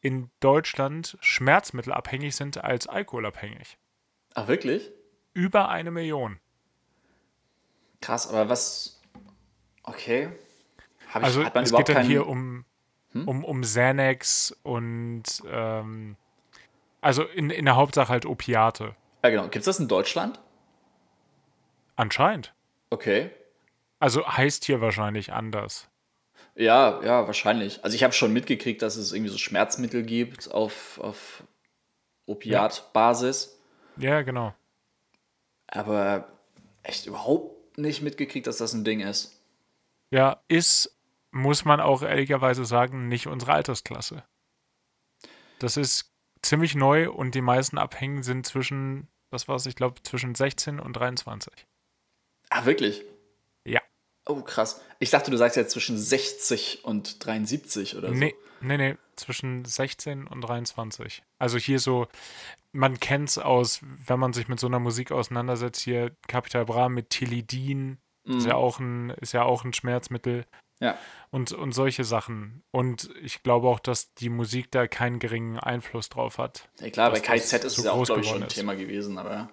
in Deutschland schmerzmittelabhängig sind als alkoholabhängig. Ach, wirklich? Über eine Million. Krass, aber was. Okay. Hab ich, Also hat man es überhaupt geht dann keinen- hier um, um, um Xanax und ähm, also in, in der Hauptsache halt Opiate. Ja, genau. Gibt es das in Deutschland? Anscheinend. Okay. Also heißt hier wahrscheinlich anders. Ja, ja, wahrscheinlich. Also ich habe schon mitgekriegt, dass es irgendwie so Schmerzmittel gibt auf, auf Opiatbasis. Ja, genau. Aber echt überhaupt nicht mitgekriegt, dass das ein Ding ist. Ja, ist, muss man auch ehrlicherweise sagen, nicht unsere Altersklasse. Das ist ziemlich neu und die meisten Abhängen sind zwischen, was war's, ich glaube, zwischen 16 und 23. Ah, wirklich? Ja. Oh, krass. Ich dachte, du sagst jetzt zwischen 60 und 73 oder so. Nee, nee, nee, zwischen 16 und 23. Also hier so, man kennt's aus, wenn man sich mit so einer Musik auseinandersetzt, hier Capital Bra mit Tilidin, ist ja auch ein, ist ja auch ein Schmerzmittel Ja. und, und solche Sachen. Und ich glaube auch, dass die Musik da keinen geringen Einfluss drauf hat. ja klar, bei KZ ist so es ja auch, glaube ich, schon ein. Thema gewesen, aber Ja,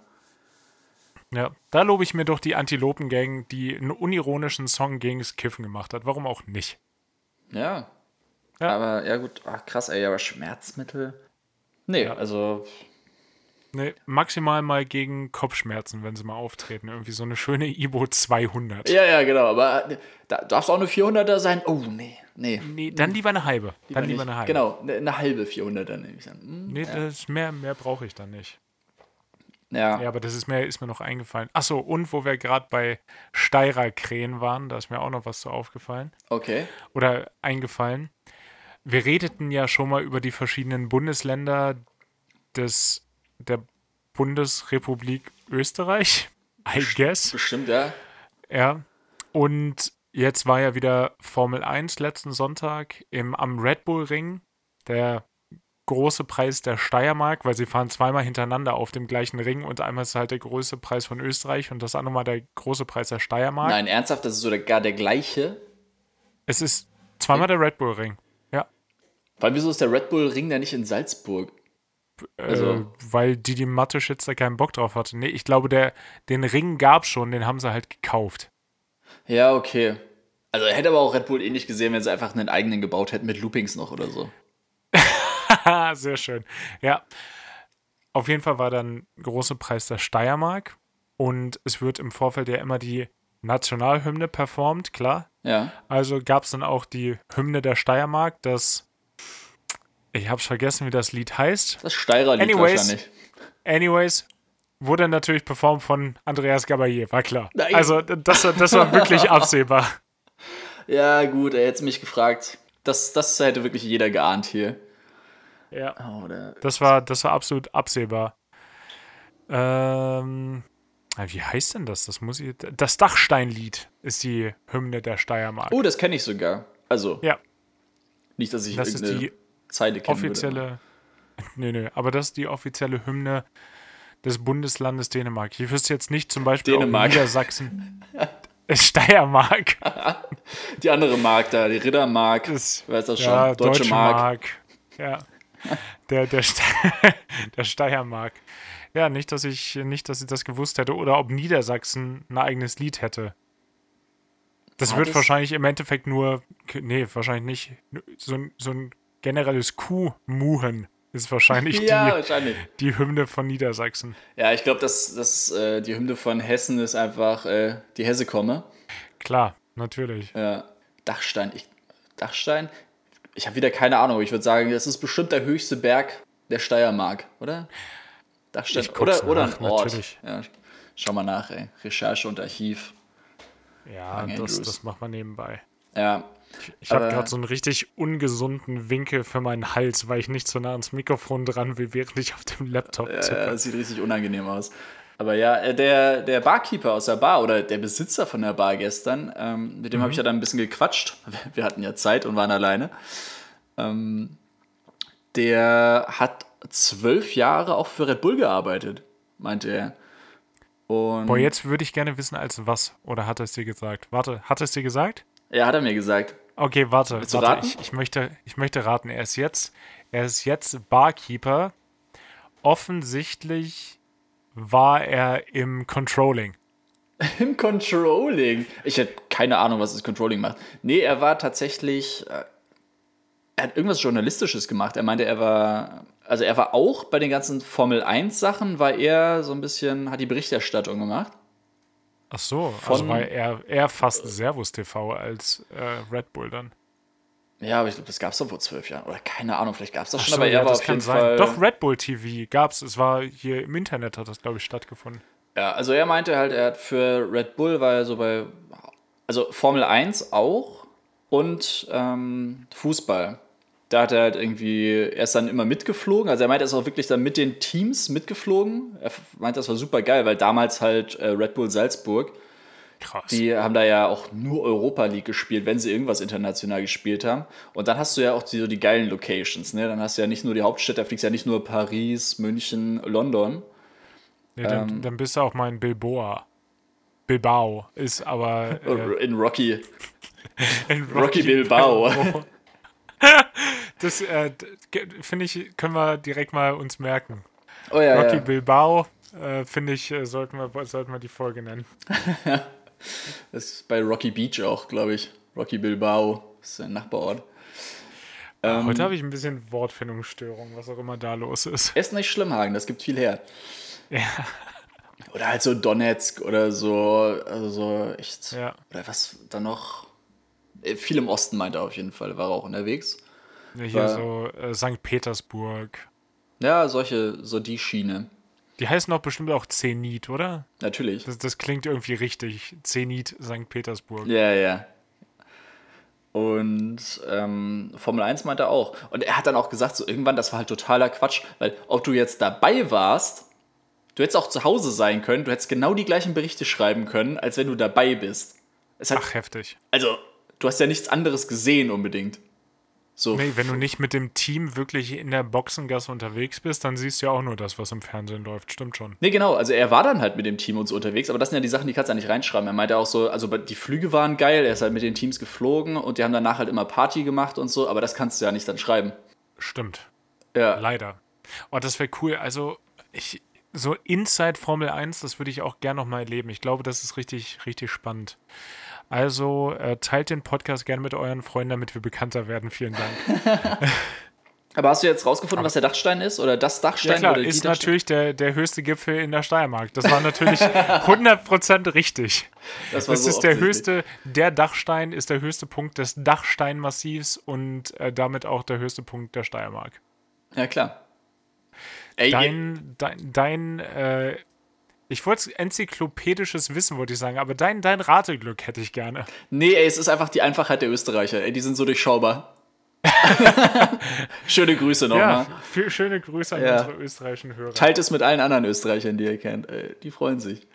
da lobe ich mir doch die Antilopen-Gang, die einen unironischen Song gegen das Kiffen gemacht hat. Warum auch nicht? ja. Ja. Aber ja, gut, Ach, krass, ey, aber Schmerzmittel? Nee, Ja. also Nee, maximal mal gegen Kopfschmerzen, wenn sie mal auftreten. Irgendwie so eine schöne Ibo 200. Ja, ja, genau, aber äh, da darf es auch eine 400er sein? Oh, nee, nee. Nee, dann lieber eine halbe. dann lieber nicht. eine halbe. Genau, eine, eine halbe 400er nehme ich dann. Hm, Nee, das mehr, mehr brauche ich dann nicht. Ja. Ja, aber das ist mir, ist mir noch eingefallen. Achso, und wo wir gerade bei Steirer Krähen waren, da ist mir auch noch was so aufgefallen. okay. Oder eingefallen. Wir redeten ja schon mal über die verschiedenen Bundesländer des, der Bundesrepublik Österreich. I guess. Bestimmt, ja. Ja. Und jetzt war ja wieder Formel 1 letzten Sonntag im, am Red Bull Ring. Der große Preis der Steiermark, weil sie fahren zweimal hintereinander auf dem gleichen Ring und einmal ist halt der größte Preis von Österreich und das andere Mal der große Preis der Steiermark. Nein, ernsthaft, das ist sogar gar der gleiche. Es ist zweimal der Red Bull Ring. Ja. Weil wieso ist der Red Bull Ring da nicht in Salzburg? Also- äh, weil die die Mathe-Schitz da keinen Bock drauf hatte. Nee, ich glaube, der, den Ring gab schon, den haben sie halt gekauft. Ja, okay. Also hätte aber auch Red Bull ähnlich gesehen, wenn sie einfach einen eigenen gebaut hätten mit Loopings noch oder so. Sehr schön. Ja. Auf jeden Fall war dann große Preis der Steiermark und es wird im Vorfeld ja immer die Nationalhymne performt, klar. Ja. Also gab es dann auch die Hymne der Steiermark, das ich hab's vergessen, wie das Lied heißt. Das Steirer Lied Anyways. wahrscheinlich. Anyways, wurde natürlich performt von Andreas Gabayé, war klar. Nein. Also das, das war wirklich <laughs> absehbar. Ja, gut, er hätte mich gefragt. Das, das hätte wirklich jeder geahnt hier. Ja. Oh, Das war, das war absolut absehbar. Ähm, wie heißt denn das? Das muss ich. Das Dachsteinlied ist die Hymne der Steiermark. oh das kenne ich sogar. Also, Ja, nicht, dass ich das ist die Zeile würde. offizielle. Nee, nee, aber das ist die offizielle Hymne des Bundeslandes Dänemark. Ich wüsste jetzt nicht zum Beispiel Dänemark. Niedersachsen. <laughs> Steiermark. <laughs> Die andere Mark da, die Riddermark. Ist, Wer ist das schon? ja, Deutsche, Deutsche Mark. Mark. Ja. Der, der, Ste <laughs> der Steiermark. Ja, nicht, dass ich nicht, dass ich das gewusst hätte oder ob Niedersachsen ein eigenes Lied hätte. Das Hat wird es- wahrscheinlich im Endeffekt nur, nee, wahrscheinlich nicht. So ein, so ein generelles Kuh-Muhen ist wahrscheinlich <laughs> Ja, die, wahrscheinlich. die Hymne von Niedersachsen. Ja, ich glaube, dass das, äh, die Hymne von Hessen ist einfach äh, die Hessekomme. Klar, natürlich. Ja. Dachstein. Ich, Dachstein? Ich habe wieder keine Ahnung, aber ich würde sagen, das ist bestimmt der höchste Berg der Steiermark, oder? Dachstein. Oder, oder nach, ein Ort. natürlich. Ja, schau mal nach, ey. Recherche und Archiv. Ja, das, das macht man nebenbei. Ja. Ich habe gerade so einen richtig ungesunden Winkel für meinen Hals, weil ich nicht so nah ans Mikrofon dran will, während ich auf dem Laptop Ja, tippe. das sieht richtig unangenehm aus. Aber ja, äh, der, der Barkeeper aus der Bar oder der Besitzer von der Bar gestern, ähm, mit dem habe ich ja dann ein bisschen gequatscht. <laughs> Wir hatten ja Zeit und waren alleine. Ähm, der hat zwölf Jahre auch für Red Bull gearbeitet, meinte er. Und Boah, jetzt würde ich gerne wissen, als was. Oder hat er es dir gesagt? Warte, hat er es dir gesagt? ja, hat er mir gesagt. Okay, warte. Willst warte. Ich, ich, möchte, ich möchte raten. Er ist jetzt, er ist jetzt Barkeeper. Offensichtlich war er im Controlling. <laughs> Im Controlling. Ich hätte keine Ahnung, was das Controlling macht. Nee, er war tatsächlich. Äh, er hat irgendwas Journalistisches gemacht. Er meinte, er war. Also er war auch bei den ganzen Formel 1 Sachen, war er so ein bisschen, hat die Berichterstattung gemacht. Ach so, also Von- war er, er fast Servus TV als äh, Red Bull dann. Ja, aber ich glaube, das gab es doch vor zwölf Jahren. Oder keine Ahnung, vielleicht gab es das schon, so, aber er ja, war das auf kann jeden sein. Fall. Doch, Red Bull TV gab's. Es war hier im Internet hat das, glaube ich, stattgefunden. Ja, also er meinte halt, er hat für Red Bull war er so bei, also Formel 1 auch und ähm, Fußball. Da hat er halt irgendwie, er ist dann immer mitgeflogen. Also er meinte, er ist auch wirklich dann mit den Teams mitgeflogen. Er meinte, das war super geil, weil damals halt äh, Red Bull Salzburg, Krass. die haben da ja auch nur Europa League gespielt, wenn sie irgendwas international gespielt haben. Und dann hast du ja auch die, so die geilen Locations. Ne? Dann hast du ja nicht nur die Hauptstädte, da fliegst du ja nicht nur Paris, München, London. nee, dann, ähm, dann bist du auch mal in Bilboa. Bilbao ist aber <laughs> äh, In Rocky. <laughs> in Rocky Bilbao. <laughs> Das äh, finde ich, können wir direkt mal uns merken. Oh ja, Rocky ja. Bilbao, äh, finde ich, äh, sollten, wir, sollten wir die Folge nennen. Das ist bei Rocky Beach auch, glaube ich. Rocky Bilbao. Ist ein Nachbarort. Ähm, Heute habe ich ein bisschen Wortfindungsstörung, was auch immer da los ist. Ist nicht schlimm, Hagen, das gibt viel her. Ja, Oder halt so Donetsk oder so, also so echt. ja. Oder was da noch? Äh, Viel im Osten meinte er auf jeden Fall, war er auch unterwegs. Ja, Hier War- so äh, St. Petersburg. Ja, solche, so die Schiene. Die heißen doch bestimmt auch Zenit, oder? Natürlich. Das, das klingt irgendwie richtig. Zenit St. Petersburg. Ja, ja. Und ähm, Formel 1 meinte er auch. Und er hat dann auch gesagt, so irgendwann, das war halt totaler Quatsch, weil ob du jetzt dabei warst, du hättest auch zu Hause sein können, du hättest genau die gleichen Berichte schreiben können, als wenn du dabei bist. Hat, Ach, heftig. also, du hast ja nichts anderes gesehen unbedingt. So, Nee, wenn du nicht mit dem Team wirklich in der Boxengasse unterwegs bist, dann siehst du ja auch nur das, was im Fernsehen läuft. Stimmt schon. Nee, genau. Also er war dann halt mit dem Team und so unterwegs, aber das sind ja die Sachen, die kannst du ja nicht reinschreiben. Er meinte auch so, also die Flüge waren geil, er ist halt mit den Teams geflogen und die haben danach halt immer Party gemacht und so, aber das kannst du ja nicht dann schreiben. Stimmt. Ja. Leider. Oh, das wäre cool. Also, ich, so Inside Formel 1, das würde ich auch gerne nochmal erleben. Ich glaube, das ist richtig, richtig spannend. Also, äh, teilt den Podcast gerne mit euren Freunden, damit wir bekannter werden. Vielen Dank. <laughs> Aber hast du jetzt rausgefunden, was der Dachstein ist? Oder das Dachstein? Ja, klar, oder die ist Dachstein? natürlich der, der höchste Gipfel in der Steiermark. Das war natürlich <laughs> 100% richtig. Das, war Das so ist der höchste, der Dachstein ist der höchste Punkt des Dachsteinmassivs und äh, damit auch der höchste Punkt der Steiermark. Ja, klar. Ey, Dein, dein, dein äh, ich wollte enzyklopädisches Wissen, wollte ich sagen, aber dein, dein Rateglück hätte ich gerne. nee, ey, es ist einfach die Einfachheit der Österreicher. Ey, die sind so durchschaubar. <laughs> Schöne Grüße nochmal. Ja, viel, schöne Grüße an Ja. unsere österreichischen Hörer. Teilt es mit allen anderen Österreichern, die ihr kennt. Ey, die freuen sich.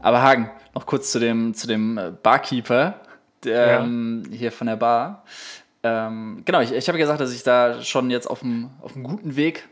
Aber Hagen, noch kurz zu dem, zu dem äh, Barkeeper der, Ja. ähm, hier von der Bar. Ähm, genau, ich, ich habe gesagt, dass ich da schon jetzt auf dem, auf dem guten Weg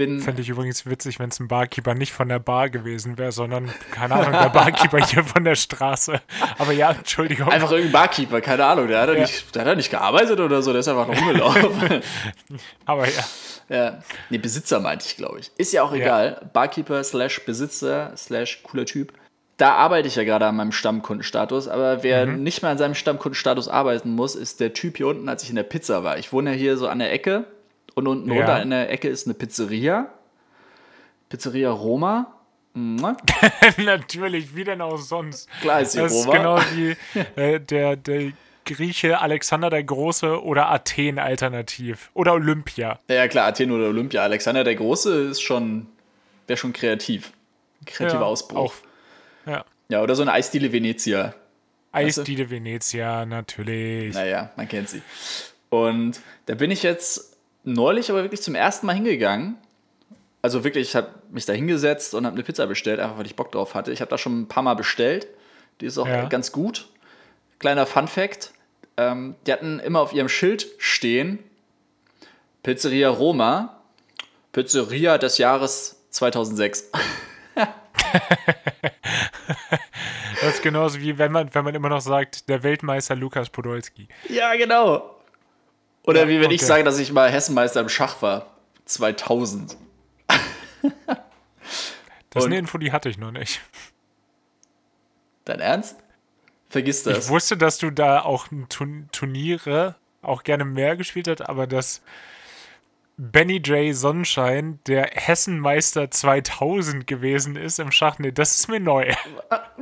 bin. Fände ich übrigens witzig, wenn es ein Barkeeper nicht von der Bar gewesen wäre, sondern, keine Ahnung, der Barkeeper hier von der Straße. Aber ja, Entschuldigung. Einfach irgendein Barkeeper, keine Ahnung, der hat ja Ja. nicht, der hat ja nicht gearbeitet oder so, der ist einfach noch rumgelaufen. <laughs> Aber ja. ja. Nee, Besitzer meinte ich, glaube ich. Ist ja auch egal. Barkeeper slash Besitzer slash cooler Typ. Da arbeite ich ja gerade an meinem Stammkundenstatus, aber wer Mhm. nicht mehr an seinem Stammkundenstatus arbeiten muss, ist der Typ hier unten, als ich in der Pizza war. Ich wohne ja hier so an der Ecke und unten Ja. runter in der Ecke ist eine Pizzeria. Pizzeria Roma. <laughs> Natürlich, wie denn auch sonst? Klar ist die Das ist Roma. genau wie <laughs> äh, der, der Grieche Alexander der Große oder Athen alternativ. Oder Olympia. Ja, klar, Athen oder Olympia. Alexander der Große ist schon, wäre schon kreativ. Kreativer Ja, Ausbruch. Auch. Ja. Ja, oder so eine Eisdiele Venezia. Weißt du? Eisdiele Venezia, natürlich. Naja, man kennt sie. Und da bin ich jetzt neulich aber wirklich zum ersten Mal hingegangen. Also wirklich, ich habe mich da hingesetzt und habe eine Pizza bestellt, einfach weil ich Bock drauf hatte. Ich habe da schon ein paar Mal bestellt. Die ist auch Ja. ganz gut. Kleiner Fun Fact: ähm, Die hatten immer auf ihrem Schild stehen: Pizzeria Roma, Pizzeria des Jahres 2006. <laughs> Das ist genauso wie wenn man, wenn man immer noch sagt, der Weltmeister Lukas Podolski. Ja, genau. Oder Ja, wie wenn ich okay. sage, dass ich mal Hessenmeister im Schach war. 2000. <laughs> Das ist eine Info, die hatte ich noch nicht. Dein Ernst? Vergiss Ich das. wusste, dass du da auch Turniere auch gerne mehr gespielt hast, aber dass Benny J. Sonnenschein der Hessenmeister 2000 gewesen ist im Schach, nee, das ist mir neu.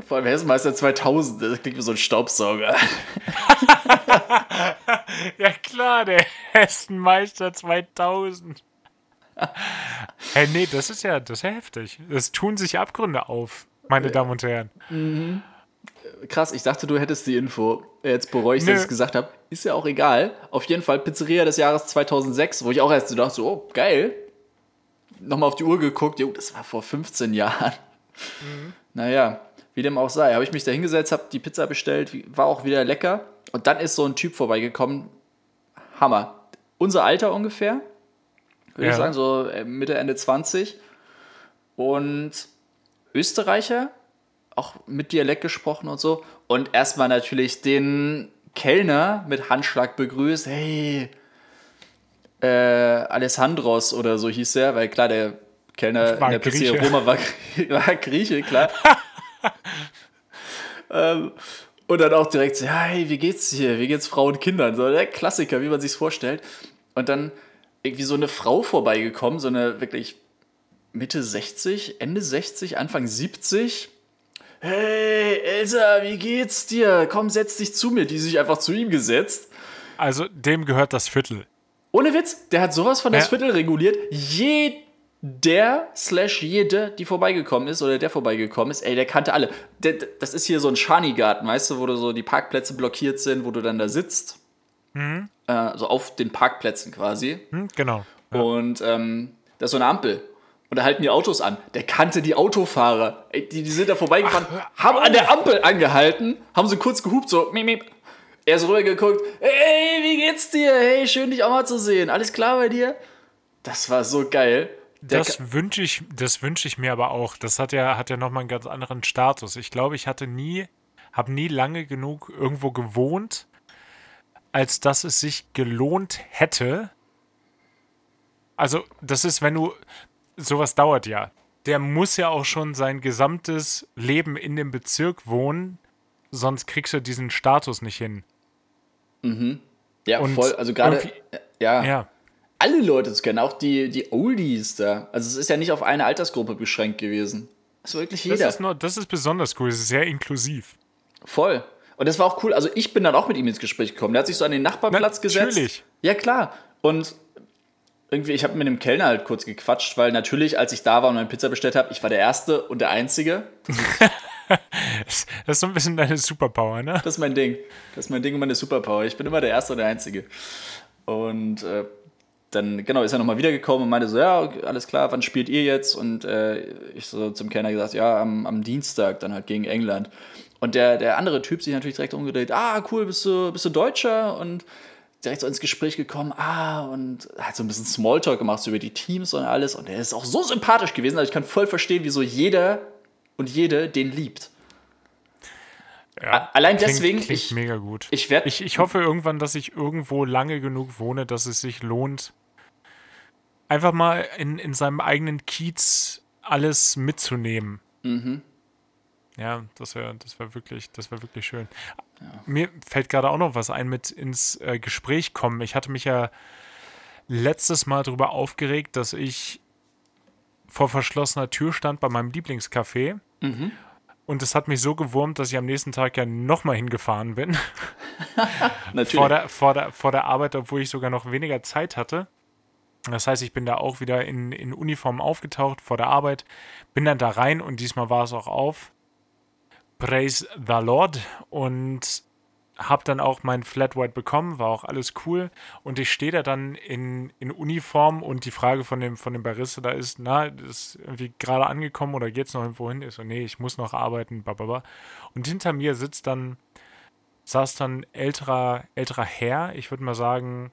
Vor allem Hessenmeister 2000. Das klingt wie so ein Staubsauger. <laughs> Ja klar, der Hessenmeister 2000. hey, nee, das ist ja, das ist ja heftig. Es tun sich Abgründe auf, meine Damen und Herren. Krass, ich dachte, du hättest die Info. Jetzt bereue ich, dass ich es gesagt habe. Ist ja auch egal. Auf jeden Fall Pizzeria des Jahres 2006, wo ich auch erst so dachte, so, oh, geil. Nochmal auf die Uhr geguckt. Jo, das war vor 15 Jahren. Naja, wie dem auch sei. Habe ich mich da hingesetzt, habe die Pizza bestellt, war auch wieder lecker. Und dann ist so ein Typ vorbeigekommen. Hammer. Unser Alter ungefähr. Würde Ja. ich sagen, so äh, Mitte, Ende 20. Und Österreicher, auch mit Dialekt gesprochen und so. Und erstmal natürlich den Kellner mit Handschlag begrüßt. Hey, äh, Alessandros oder so hieß er, weil klar, der Kellner War in der Pizzeria. Roma war, <laughs> war Grieche, klar. <laughs> ähm, und dann auch direkt so, ja, hey, wie geht's hier? Wie geht's Frauen und Kindern? So der Klassiker, wie man sich's vorstellt. Und dann irgendwie so eine Frau vorbeigekommen, so eine wirklich Mitte 60, Ende 60, Anfang 70. Hey, Elsa, wie geht's dir? Komm, setz dich zu mir. Die sich einfach zu ihm gesetzt. Also dem gehört das Viertel. Ohne Witz, der hat sowas von das Ja. Viertel reguliert. Jeder slash jede, die vorbeigekommen ist oder der vorbeigekommen ist, ey, der kannte alle. Der, das ist hier so ein Schani-Garten, weißt du, wo du so die Parkplätze blockiert sind, wo du dann da sitzt. Äh, so auf den Parkplätzen quasi. Hm, genau. Und ähm, da ist so eine Ampel. Und da halten die Autos an. Der kannte die Autofahrer. Ey, die, die sind da vorbeigefahren, haben an der Ampel angehalten, haben so kurz gehupt, so miep, miep. Er ist rübergeguckt. Hey, wie geht's dir? Hey, schön dich auch mal zu sehen. Alles klar bei dir? Das war so geil. Das wünsche ich, das wünsche ich mir aber auch. Das hat ja, hat ja nochmal einen ganz anderen Status. Ich glaube, ich hatte nie, habe nie lange genug irgendwo gewohnt, als dass es sich gelohnt hätte. Also, das ist, wenn du, sowas dauert ja. Der muss ja auch schon sein gesamtes Leben in dem Bezirk wohnen, sonst kriegst du diesen Status nicht hin. ja, und voll. Also gerade, irgendwie- ja, Ja. Alle Leute zu kennen, auch die, die Oldies da. Also es ist ja nicht auf eine Altersgruppe beschränkt gewesen. Das war wirklich Das jeder. ist, nur, das ist besonders cool. Es ist sehr inklusiv. Voll. Und das war auch cool. Also ich bin dann auch mit ihm ins Gespräch gekommen. Der hat sich so an den Nachbarplatz gesetzt. Natürlich. Ja, klar. Und irgendwie, ich habe mit dem Kellner halt kurz gequatscht, weil natürlich, als ich da war und meine Pizza bestellt habe, ich war der Erste und der Einzige. <laughs> Das ist so ein bisschen deine Superpower, ne? Das ist mein Ding. Das ist mein Ding und meine Superpower. Ich bin immer der Erste und der Einzige. Und äh, dann, genau, ist er nochmal wiedergekommen und meinte so, ja, alles klar, wann spielt ihr jetzt? Und äh, ich so zum Kellner gesagt, ja, am, am Dienstag, dann halt gegen England. Und der, der andere Typ sich natürlich direkt umgedreht, ah, cool, bist du, bist du Deutscher? Und direkt so ins Gespräch gekommen, ah, und hat so ein bisschen Smalltalk gemacht so über die Teams und alles. Und er ist auch so sympathisch gewesen, also ich kann voll verstehen, wieso jeder und jede den liebt. Ja. Allein Klingt- deswegen, klingt ich, mega gut. ich werde Ich, ich hoffe irgendwann, dass ich irgendwo lange genug wohne, dass es sich lohnt, einfach mal in, in seinem eigenen Kiez alles mitzunehmen. Mhm. Ja, das wäre das wär wirklich, das wär wirklich schön. Mir fällt gerade auch noch was ein mit ins äh, Gespräch kommen. Ich hatte mich ja letztes Mal darüber aufgeregt, dass ich vor verschlossener Tür stand bei meinem Lieblingscafé. Mhm. Und es hat mich so gewurmt, dass ich am nächsten Tag ja nochmal hingefahren bin. <laughs> Natürlich. vor der, vor, der, vor der Arbeit, obwohl ich sogar noch weniger Zeit hatte. Das heißt, ich bin da auch wieder in, in Uniform aufgetaucht vor der Arbeit, bin dann da rein und diesmal war es auch auf. Praise the Lord und habe dann auch mein Flat White bekommen, war auch alles cool. Und ich stehe da dann in, in Uniform und die Frage von dem, von dem Barista da ist, na, ist irgendwie gerade angekommen oder geht's noch irgendwo hin? Ich so, nee, ich muss noch arbeiten, bababa. Und hinter mir sitzt dann saß dann älterer, älterer Herr, ich würde mal sagen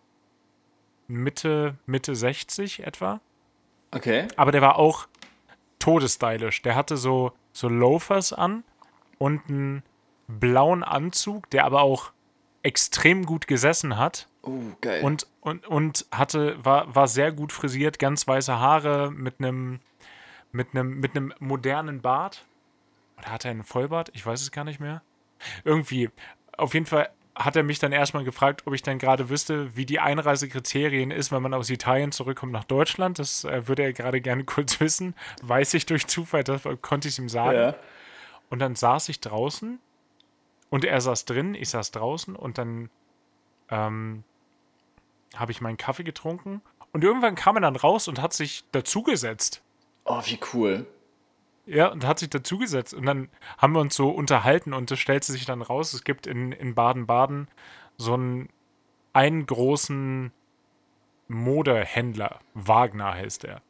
Mitte, Mitte 60 etwa. Okay. Aber der war auch todesstylisch. Der hatte so, so Loafers an und ein blauen Anzug, der aber auch extrem gut gesessen hat. Oh, geil. Und, und, und hatte, war, war sehr gut frisiert, ganz weiße Haare mit einem mit einem mit einem modernen Bart. Oder hat er einen Vollbart? Ich weiß es gar nicht mehr. Irgendwie, auf jeden Fall hat er mich dann erstmal gefragt, ob ich dann gerade wüsste, wie die Einreisekriterien ist, wenn man aus Italien zurückkommt nach Deutschland. Das äh, würde er gerade gerne <laughs> kurz wissen. Weiß ich durch Zufall, das konnte ich ihm sagen. ja. Und dann saß ich draußen und er saß drin, ich saß draußen und dann ähm, habe ich meinen Kaffee getrunken und irgendwann kam er dann raus und hat sich dazugesetzt. Oh, wie cool. Ja, und hat sich dazugesetzt und dann haben wir uns so unterhalten und es stellte sich dann raus, es gibt in, in Baden-Baden so einen, einen großen Modehändler, Wagner heißt er.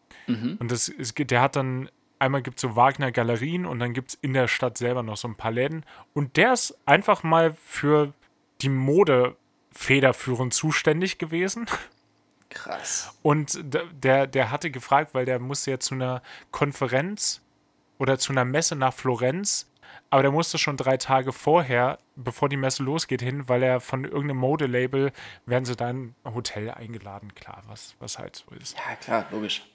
Und das, es, gibt- der hat dann, einmal gibt es so Wagner-Galerien und dann gibt es in der Stadt selber noch so ein paar Läden und der ist einfach mal für die Mode federführend zuständig gewesen. Krass. Und der, der hatte gefragt, weil der musste ja zu einer Konferenz oder zu einer Messe nach Florenz, aber der musste schon drei Tage vorher, bevor die Messe losgeht, hin, weil er von irgendeinem Modelabel werden sie dann Hotel eingeladen, klar, was, was halt so ist. Ja, klar, logisch.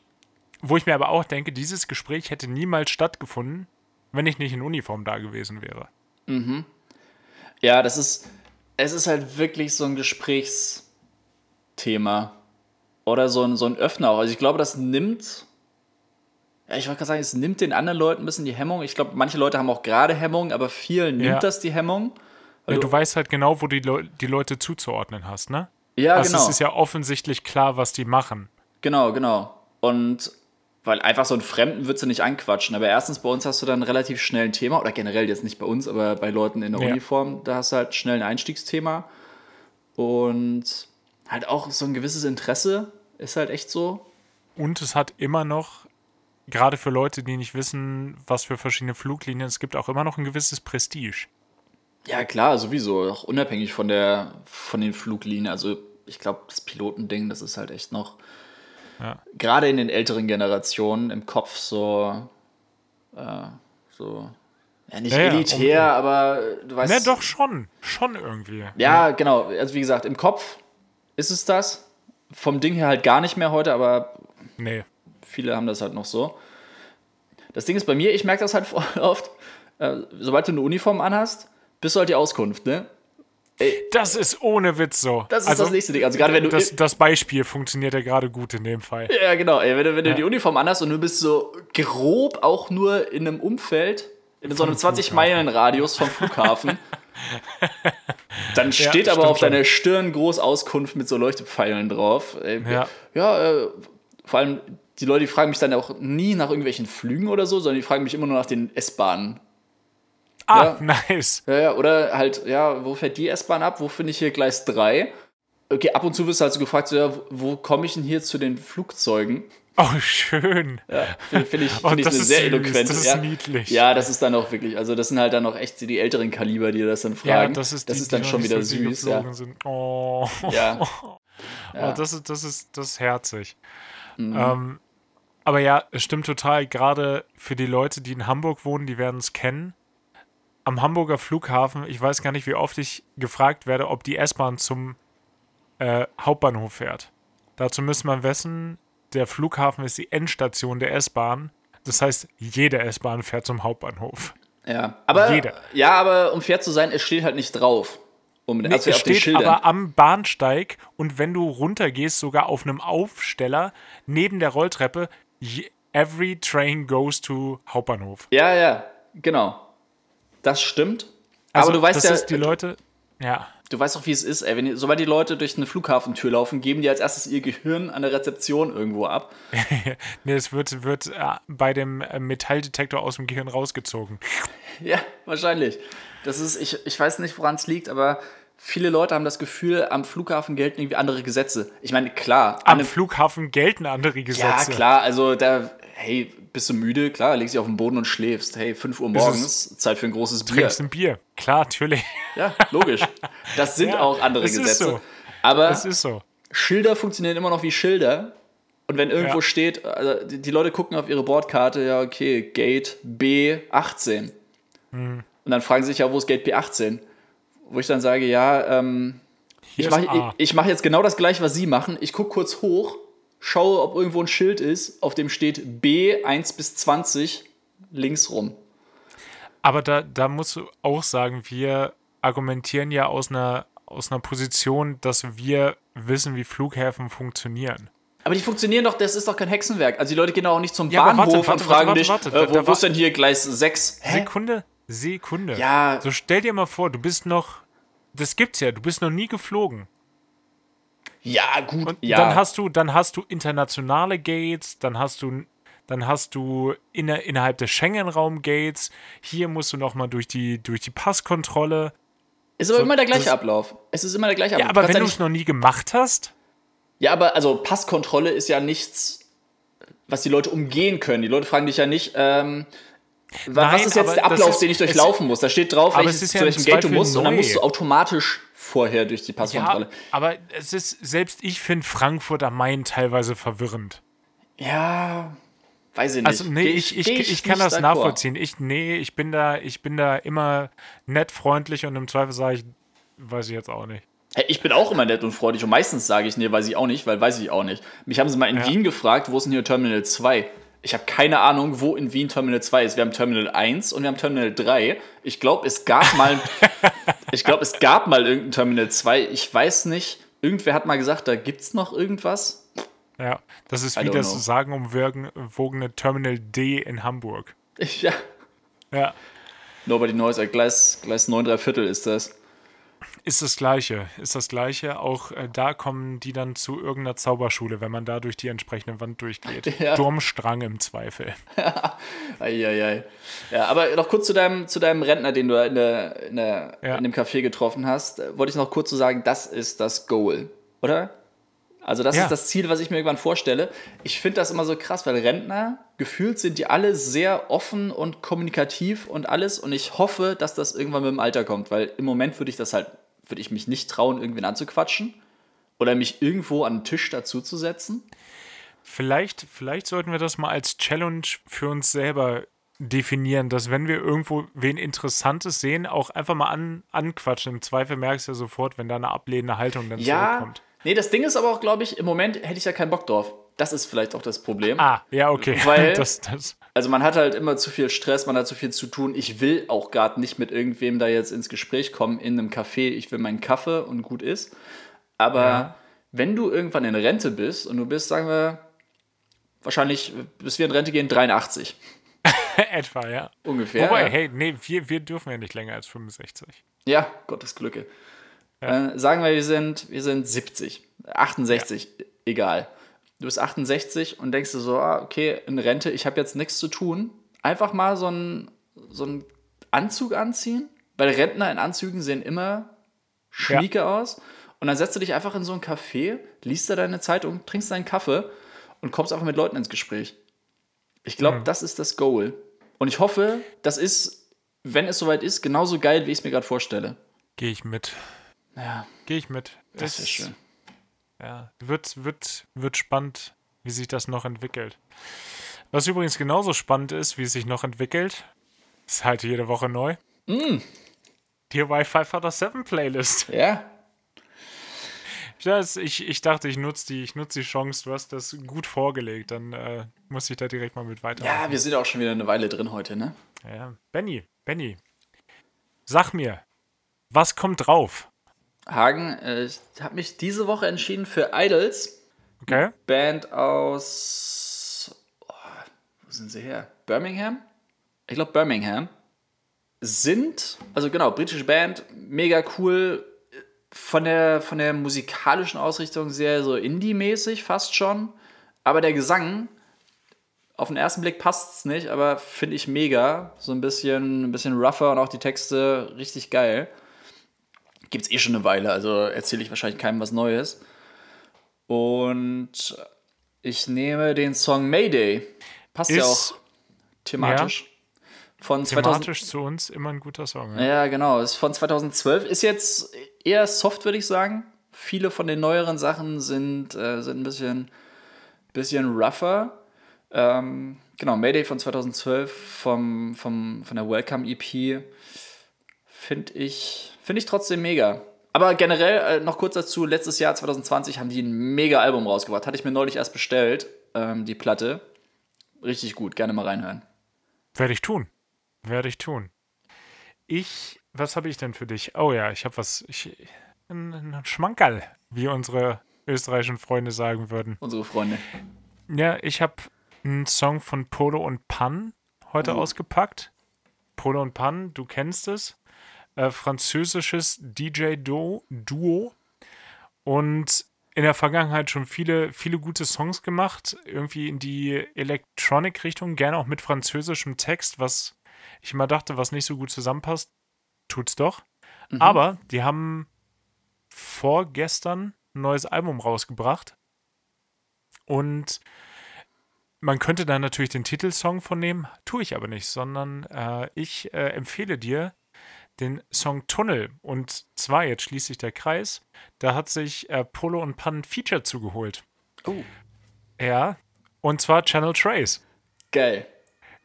Wo ich mir aber auch denke, dieses Gespräch hätte niemals stattgefunden, wenn ich nicht in Uniform da gewesen wäre. Ja, das ist, es ist halt wirklich so ein Gesprächsthema. Oder so ein, so ein Öffner auch. Also ich glaube, das nimmt, ja, ich wollte gerade sagen, es nimmt den anderen Leuten ein bisschen die Hemmung. Ich glaube, manche Leute haben auch gerade Hemmung, aber vielen nimmt Ja. das die Hemmung. Ja, du weißt halt genau, wo die, Leu die Leute zuzuordnen hast, ne? ja, also genau. es ist ja offensichtlich klar, was die machen. Genau, genau. Und weil einfach so einen Fremden würdest du nicht anquatschen. Aber erstens, bei uns hast du dann relativ schnell ein Thema, oder generell jetzt nicht bei uns, aber bei Leuten in der Ja. Uniform, da hast du halt schnell ein Einstiegsthema. Und halt auch so ein gewisses Interesse ist halt echt so. Und es hat immer noch, gerade für Leute, die nicht wissen, was für verschiedene Fluglinien es gibt, auch immer noch ein gewisses Prestige. Ja, klar, sowieso. Auch unabhängig von, der, von den Fluglinien. Also, ich glaube, das Pilotending, das ist halt echt noch, Ja. gerade in den älteren Generationen, im Kopf so, äh, so, ja, nicht Ja, ja, elitär, um- aber du weißt. Ne, doch schon. Schon irgendwie. Ja, genau. Also, wie gesagt, im Kopf ist es das. Vom Ding her halt gar nicht mehr heute, aber Nee. Viele haben das halt noch so. Das Ding ist bei mir, ich merke das halt <laughs> voll oft, äh, sobald du eine Uniform anhast, bist du halt die Auskunft, ne? Das ist ohne Witz so. Das ist das nächste Ding. Also gerade wenn du. Das, das Beispiel funktioniert ja gerade gut in dem Fall. ja, genau. Ey, wenn du, wenn du Ja. die Uniform anhast und du bist so grob auch nur in einem Umfeld, in so einem Vom 20-Meilen-Radius vom Flughafen, <laughs> dann steht aber stimmt auf deiner Stirn groß Auskunft mit so Leuchtepfeilen drauf. Ey, Ja. ja äh, vor allem die Leute, die fragen mich dann auch nie nach irgendwelchen Flügen oder so, sondern die fragen mich immer nur nach den S-Bahnen. Ah, Ja. <laughs> nice. Ja, ja, oder halt, ja, wo fährt die S-Bahn ab? Wo finde ich hier Gleis 3? Okay, ab und zu wirst du halt so gefragt, so, ja, wo- komme ich denn hier zu den Flugzeugen? Oh, schön. Ja, finde find ich, <laughs> Oh, find ich das eine sehr süß, eloquente. das ist ja. niedlich. Ja, das ist dann auch wirklich, also das sind halt dann auch echt die älteren Kaliber, die das dann fragen. Ja, das ist, das die, ist dann die schon noch wieder so süß, ja. Sind. Oh. Ja. <laughs> Oh, Ja. das, ist, das, ist, das ist herzig. Mhm. Ähm, aber ja, es stimmt total. Gerade für die Leute, die in Hamburg wohnen, die werden es kennen. Am Hamburger Flughafen, ich weiß gar nicht, wie oft ich gefragt werde, ob die S-Bahn zum äh, Hauptbahnhof fährt. Dazu müsste man wissen, der Flughafen ist die Endstation der S-Bahn. Das heißt, jede S-Bahn fährt zum Hauptbahnhof. Ja, aber, Jeder. ja, aber um fair zu sein, es steht halt nicht drauf. Um, Nee, also es steht aber am Bahnsteig und wenn du runtergehst, sogar auf einem Aufsteller neben der Rolltreppe, every train goes to Hauptbahnhof. ja, ja, genau. Das stimmt. Also, aber du weißt das ja, ist die Leute, ja, du weißt auch, wie es ist, ey. Wenn die, sobald die Leute durch eine Flughafentür laufen, geben die als erstes ihr Gehirn an der Rezeption irgendwo ab. <laughs> nee, es wird, wird äh, bei dem äh, Metalldetektor aus dem Gehirn rausgezogen. Ja, wahrscheinlich. Das ist, ich, ich weiß nicht, woran es liegt, aber viele Leute haben das Gefühl, am Flughafen gelten irgendwie andere Gesetze. Ich meine, klar, Am Flughafen gelten andere Gesetze. ja, klar, also da, hey, bist du müde? Klar, legst dich auf den Boden und schläfst. Hey, 5 Uhr morgens, Zeit für ein großes Bier. Trinkst ein Bier. Klar, natürlich. Ja, logisch. Das sind <laughs> Ja, auch andere es ist Gesetze. so. Aber Es ist so. Schilder funktionieren immer noch wie Schilder. Und wenn irgendwo Ja. steht, also die, Leute gucken auf ihre Bordkarte, ja, okay, Gate B18. Hm. Und dann fragen sie sich ja, wo ist Gate P18? Wo ich dann sage, ja, ähm, Hier ich mache ich, ich mach jetzt genau das gleiche, was sie machen. Ich gucke kurz hoch, schaue, ob irgendwo ein Schild ist, auf dem steht B 1 bis 20 links rum. Aber da, da musst du auch sagen, wir argumentieren ja aus einer, aus einer Position, dass wir wissen, wie Flughäfen funktionieren. Aber die funktionieren doch, das ist doch kein Hexenwerk. Also die Leute gehen auch nicht zum Ja, Bahnhof warte, warte, und fragen warte, dich, warte, äh, wo, wo ist denn hier Gleis 6? Hä? Sekunde, Sekunde. Ja, So stell dir mal vor, du bist noch, das gibt's ja, du bist noch nie geflogen. ja, gut. Und ja. dann hast du, dann hast du internationale Gates, dann hast du, dann hast du inner, innerhalb des Schengen-Raum Gates. Hier musst du noch mal durch die, durch die Passkontrolle. ist aber so, immer der gleiche das- Ablauf. Es ist immer der gleiche Ja, Ablauf. aber kannst wenn du es noch nie gemacht hast, Ja, aber also Passkontrolle ist ja nichts, was die Leute umgehen können. Die Leute fragen dich ja nicht, ähm, Nein, was ist jetzt der Ablauf, ist- den ich es- durchlaufen muss? Da steht drauf, welches, es zu ja im welchem Gate du musst und dann neu. musst du automatisch vorher durch die ja, Passkontrolle. aber es ist, selbst ich finde Frankfurt am Main teilweise verwirrend. Ja, weiß ich nicht. Also nee, ich, ich, geh ich, kann das nachvollziehen. Ich, nee, ich bin da, ich bin da immer nett, freundlich und im Zweifel sage ich, weiß ich jetzt auch nicht. Hey, ich bin auch immer nett und freundlich und meistens sage ich, nee, weiß ich auch nicht, weil weiß ich auch nicht. Mich haben sie mal in Ja. Wien gefragt, wo ist denn hier Terminal 2? Ich habe keine Ahnung, wo in Wien Terminal 2 ist. Wir haben Terminal 1 und wir haben Terminal 3. Ich glaube, es gab mal <laughs> ich glaube, es gab mal irgendein Terminal 2. Ich weiß nicht. Irgendwer hat mal gesagt, da gibt's noch irgendwas. Ja, das ist I wie das know. sagenumwogene Terminal D in Hamburg. <laughs> Ja. Ja, Nobody knows. Gleis, Gleis 9 3 Viertel ist das. Ist das Gleiche. Ist das Gleiche. Auch äh, da kommen die dann zu irgendeiner Zauberschule, wenn man da durch die entsprechende Wand durchgeht. <laughs> Ja. Durmstrang im Zweifel. <laughs> Eieiei. Ja, aber noch kurz zu deinem, zu deinem Rentner, den du in, der, in, der, Ja. in dem Café getroffen hast. äh, Wollte ich noch kurz so sagen, das ist das Goal, oder? Also das Ja. ist das Ziel, was ich mir irgendwann vorstelle. Ich finde das immer so krass, weil Rentner, gefühlt sind die alle sehr offen und kommunikativ und alles. Und ich hoffe, dass das irgendwann mit dem Alter kommt, weil im Moment würde ich das halt, würde ich mich nicht trauen, irgendwen anzuquatschen oder mich irgendwo an den Tisch dazuzusetzen. Vielleicht, vielleicht sollten wir das mal als Challenge für uns selber definieren, dass wenn wir irgendwo wen Interessantes sehen, auch einfach mal an, anquatschen. Im Zweifel merkst du ja sofort, wenn da eine ablehnende Haltung dann Ja, zurückkommt. nee, das Ding ist aber auch, glaube ich, im Moment hätte ich ja keinen Bock drauf. Das ist vielleicht auch das Problem. Ah, ja, okay. <laughs> Weil- das, das, Also man hat halt immer zu viel Stress, man hat zu viel zu tun. Ich will auch gerade nicht mit irgendwem da jetzt ins Gespräch kommen in einem Café. Ich will meinen Kaffee und gut ist. Aber Ja. wenn du irgendwann in Rente bist und du bist, sagen wir, wahrscheinlich, bis wir in Rente gehen, 83 <laughs> etwa, ja. ungefähr. Wobei, ja. hey, nee, wir, wir dürfen ja nicht länger als 65. Ja, Gottes Glücke. Äh, sagen wir, wir sind, wir sind 70, 68, egal. Du bist 68 und denkst dir so, ah, okay, in Rente, ich habe jetzt nichts zu tun. Einfach mal so einen so einen Anzug anziehen, weil Rentner in Anzügen sehen immer schnieke aus. Und dann setzt du dich einfach in so ein Café, liest da deine Zeitung, trinkst deinen Kaffee und kommst einfach mit Leuten ins Gespräch. Ich glaube, das ist das Goal. Und ich hoffe, das ist, wenn es soweit ist, genauso geil, wie ich es mir gerade vorstelle. Gehe ich mit. Ja, Gehe ich mit. das wäre Ist- schön. Ja, wird, wird, wird spannend, wie sich das noch entwickelt. Was übrigens genauso spannend ist, wie es sich noch entwickelt, ist halt jede Woche neu. Mm. Die Wi-Fi Father 7 Playlist. <laughs> Ja, Das, ich, ich dachte, ich nutze die, ich nutze die Chance, du hast das gut vorgelegt, dann äh, muss ich da direkt mal mit weitermachen. ja, wir sind auch schon wieder eine Weile drin heute, ne? Ja. Benny, Benny, sag mir, was kommt drauf? Hagen, äh, ich habe mich diese Woche entschieden für Idols. Okay? Band aus. Oh, wo sind sie her? Birmingham? Ich glaube Birmingham. Sind, also genau, britische Band, mega cool. Von der, von der musikalischen Ausrichtung sehr so Indie-mäßig fast schon. Aber der Gesang, auf den ersten Blick passt es nicht, aber finde ich mega. So ein bisschen, ein bisschen rougher und auch die Texte richtig geil. Gibt es eh schon eine Weile, also erzähle ich wahrscheinlich keinem was Neues. Und ich nehme den Song Mayday. Passt ja Ist- auch thematisch. Von 2000, Thematisch zu uns immer ein guter Song. Ja? ja, genau. Ist von 2012. Ist jetzt eher soft, würde ich sagen. Viele von den neueren Sachen sind, äh, sind ein bisschen, bisschen rougher. Ähm, genau, Mayday von 2012 vom, vom, von der Welcome EP. finde ich, find ich trotzdem mega. Aber generell äh, noch kurz dazu, letztes Jahr 2020 haben die ein mega Album rausgebracht. Hatte ich mir neulich erst bestellt, ähm, die Platte. Richtig gut, gerne mal reinhören. Werde ich tun. Werde ich tun. Ich, was habe ich denn für dich? Oh ja, ich habe was, ich, ein, ein Schmankerl, wie unsere österreichischen Freunde sagen würden. Unsere Freunde. Ja, ich habe einen Song von Polo und Pan heute Oh. ausgepackt. Polo und Pan, du kennst es. Äh, französisches DJ-Duo. Duo. Und in der Vergangenheit schon viele, viele gute Songs gemacht. Irgendwie in die Electronic-Richtung, gerne auch mit französischem Text, was ich immer dachte, was nicht so gut zusammenpasst. Tut's doch. Mhm. Aber die haben vorgestern ein neues Album rausgebracht. Und man könnte da natürlich den Titelsong von nehmen, tue ich aber nicht, sondern äh, ich äh, empfehle dir den Song Tunnel. Und zwar, jetzt schließt sich der Kreis, da hat sich äh, Polo und Pan ein Feature zugeholt. Oh, Ja, und zwar Channel Trace. geil.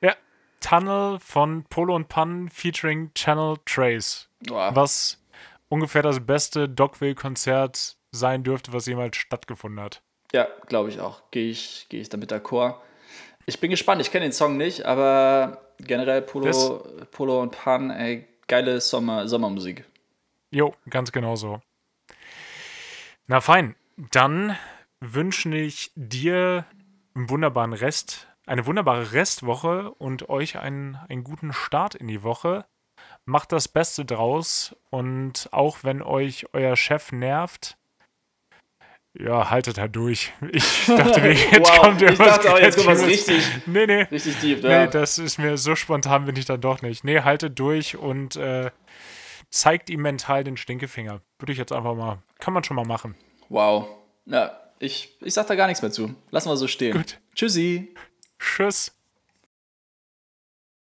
Ja, Tunnel von Polo und Pan featuring Channel Trace. Boah. Was ungefähr das beste Dogville-Konzert sein dürfte, was jemals stattgefunden hat. Ja, glaube ich auch. Gehe ich, geh ich damit d'accord. Ich bin gespannt, ich kenne den Song nicht, aber generell Polo, Das- Polo und Pan, ey, geile Sommer, Sommermusik. Jo, ganz genau so. Na fein, dann wünsche ich dir einen wunderbaren Rest, eine wunderbare Restwoche und euch einen, einen guten Start in die Woche. Macht das Beste draus und auch wenn euch euer Chef nervt, ja, haltet halt durch. <laughs> Ich <laughs> dachte, mir, jetzt Wow, kommt ich irgendwas dachte auch, jetzt kommt was richtig- Nee, nee. Richtig tief, Nee, ja. das ist mir so spontan bin ich dann doch nicht. Nee, haltet durch und äh, zeigt ihm mental den Stinkefinger. Würde ich jetzt einfach mal, kann man schon mal machen. Wow. Ja, ich, ich sag da gar nichts mehr zu. Lassen wir so stehen. Gut. Tschüssi. Tschüss.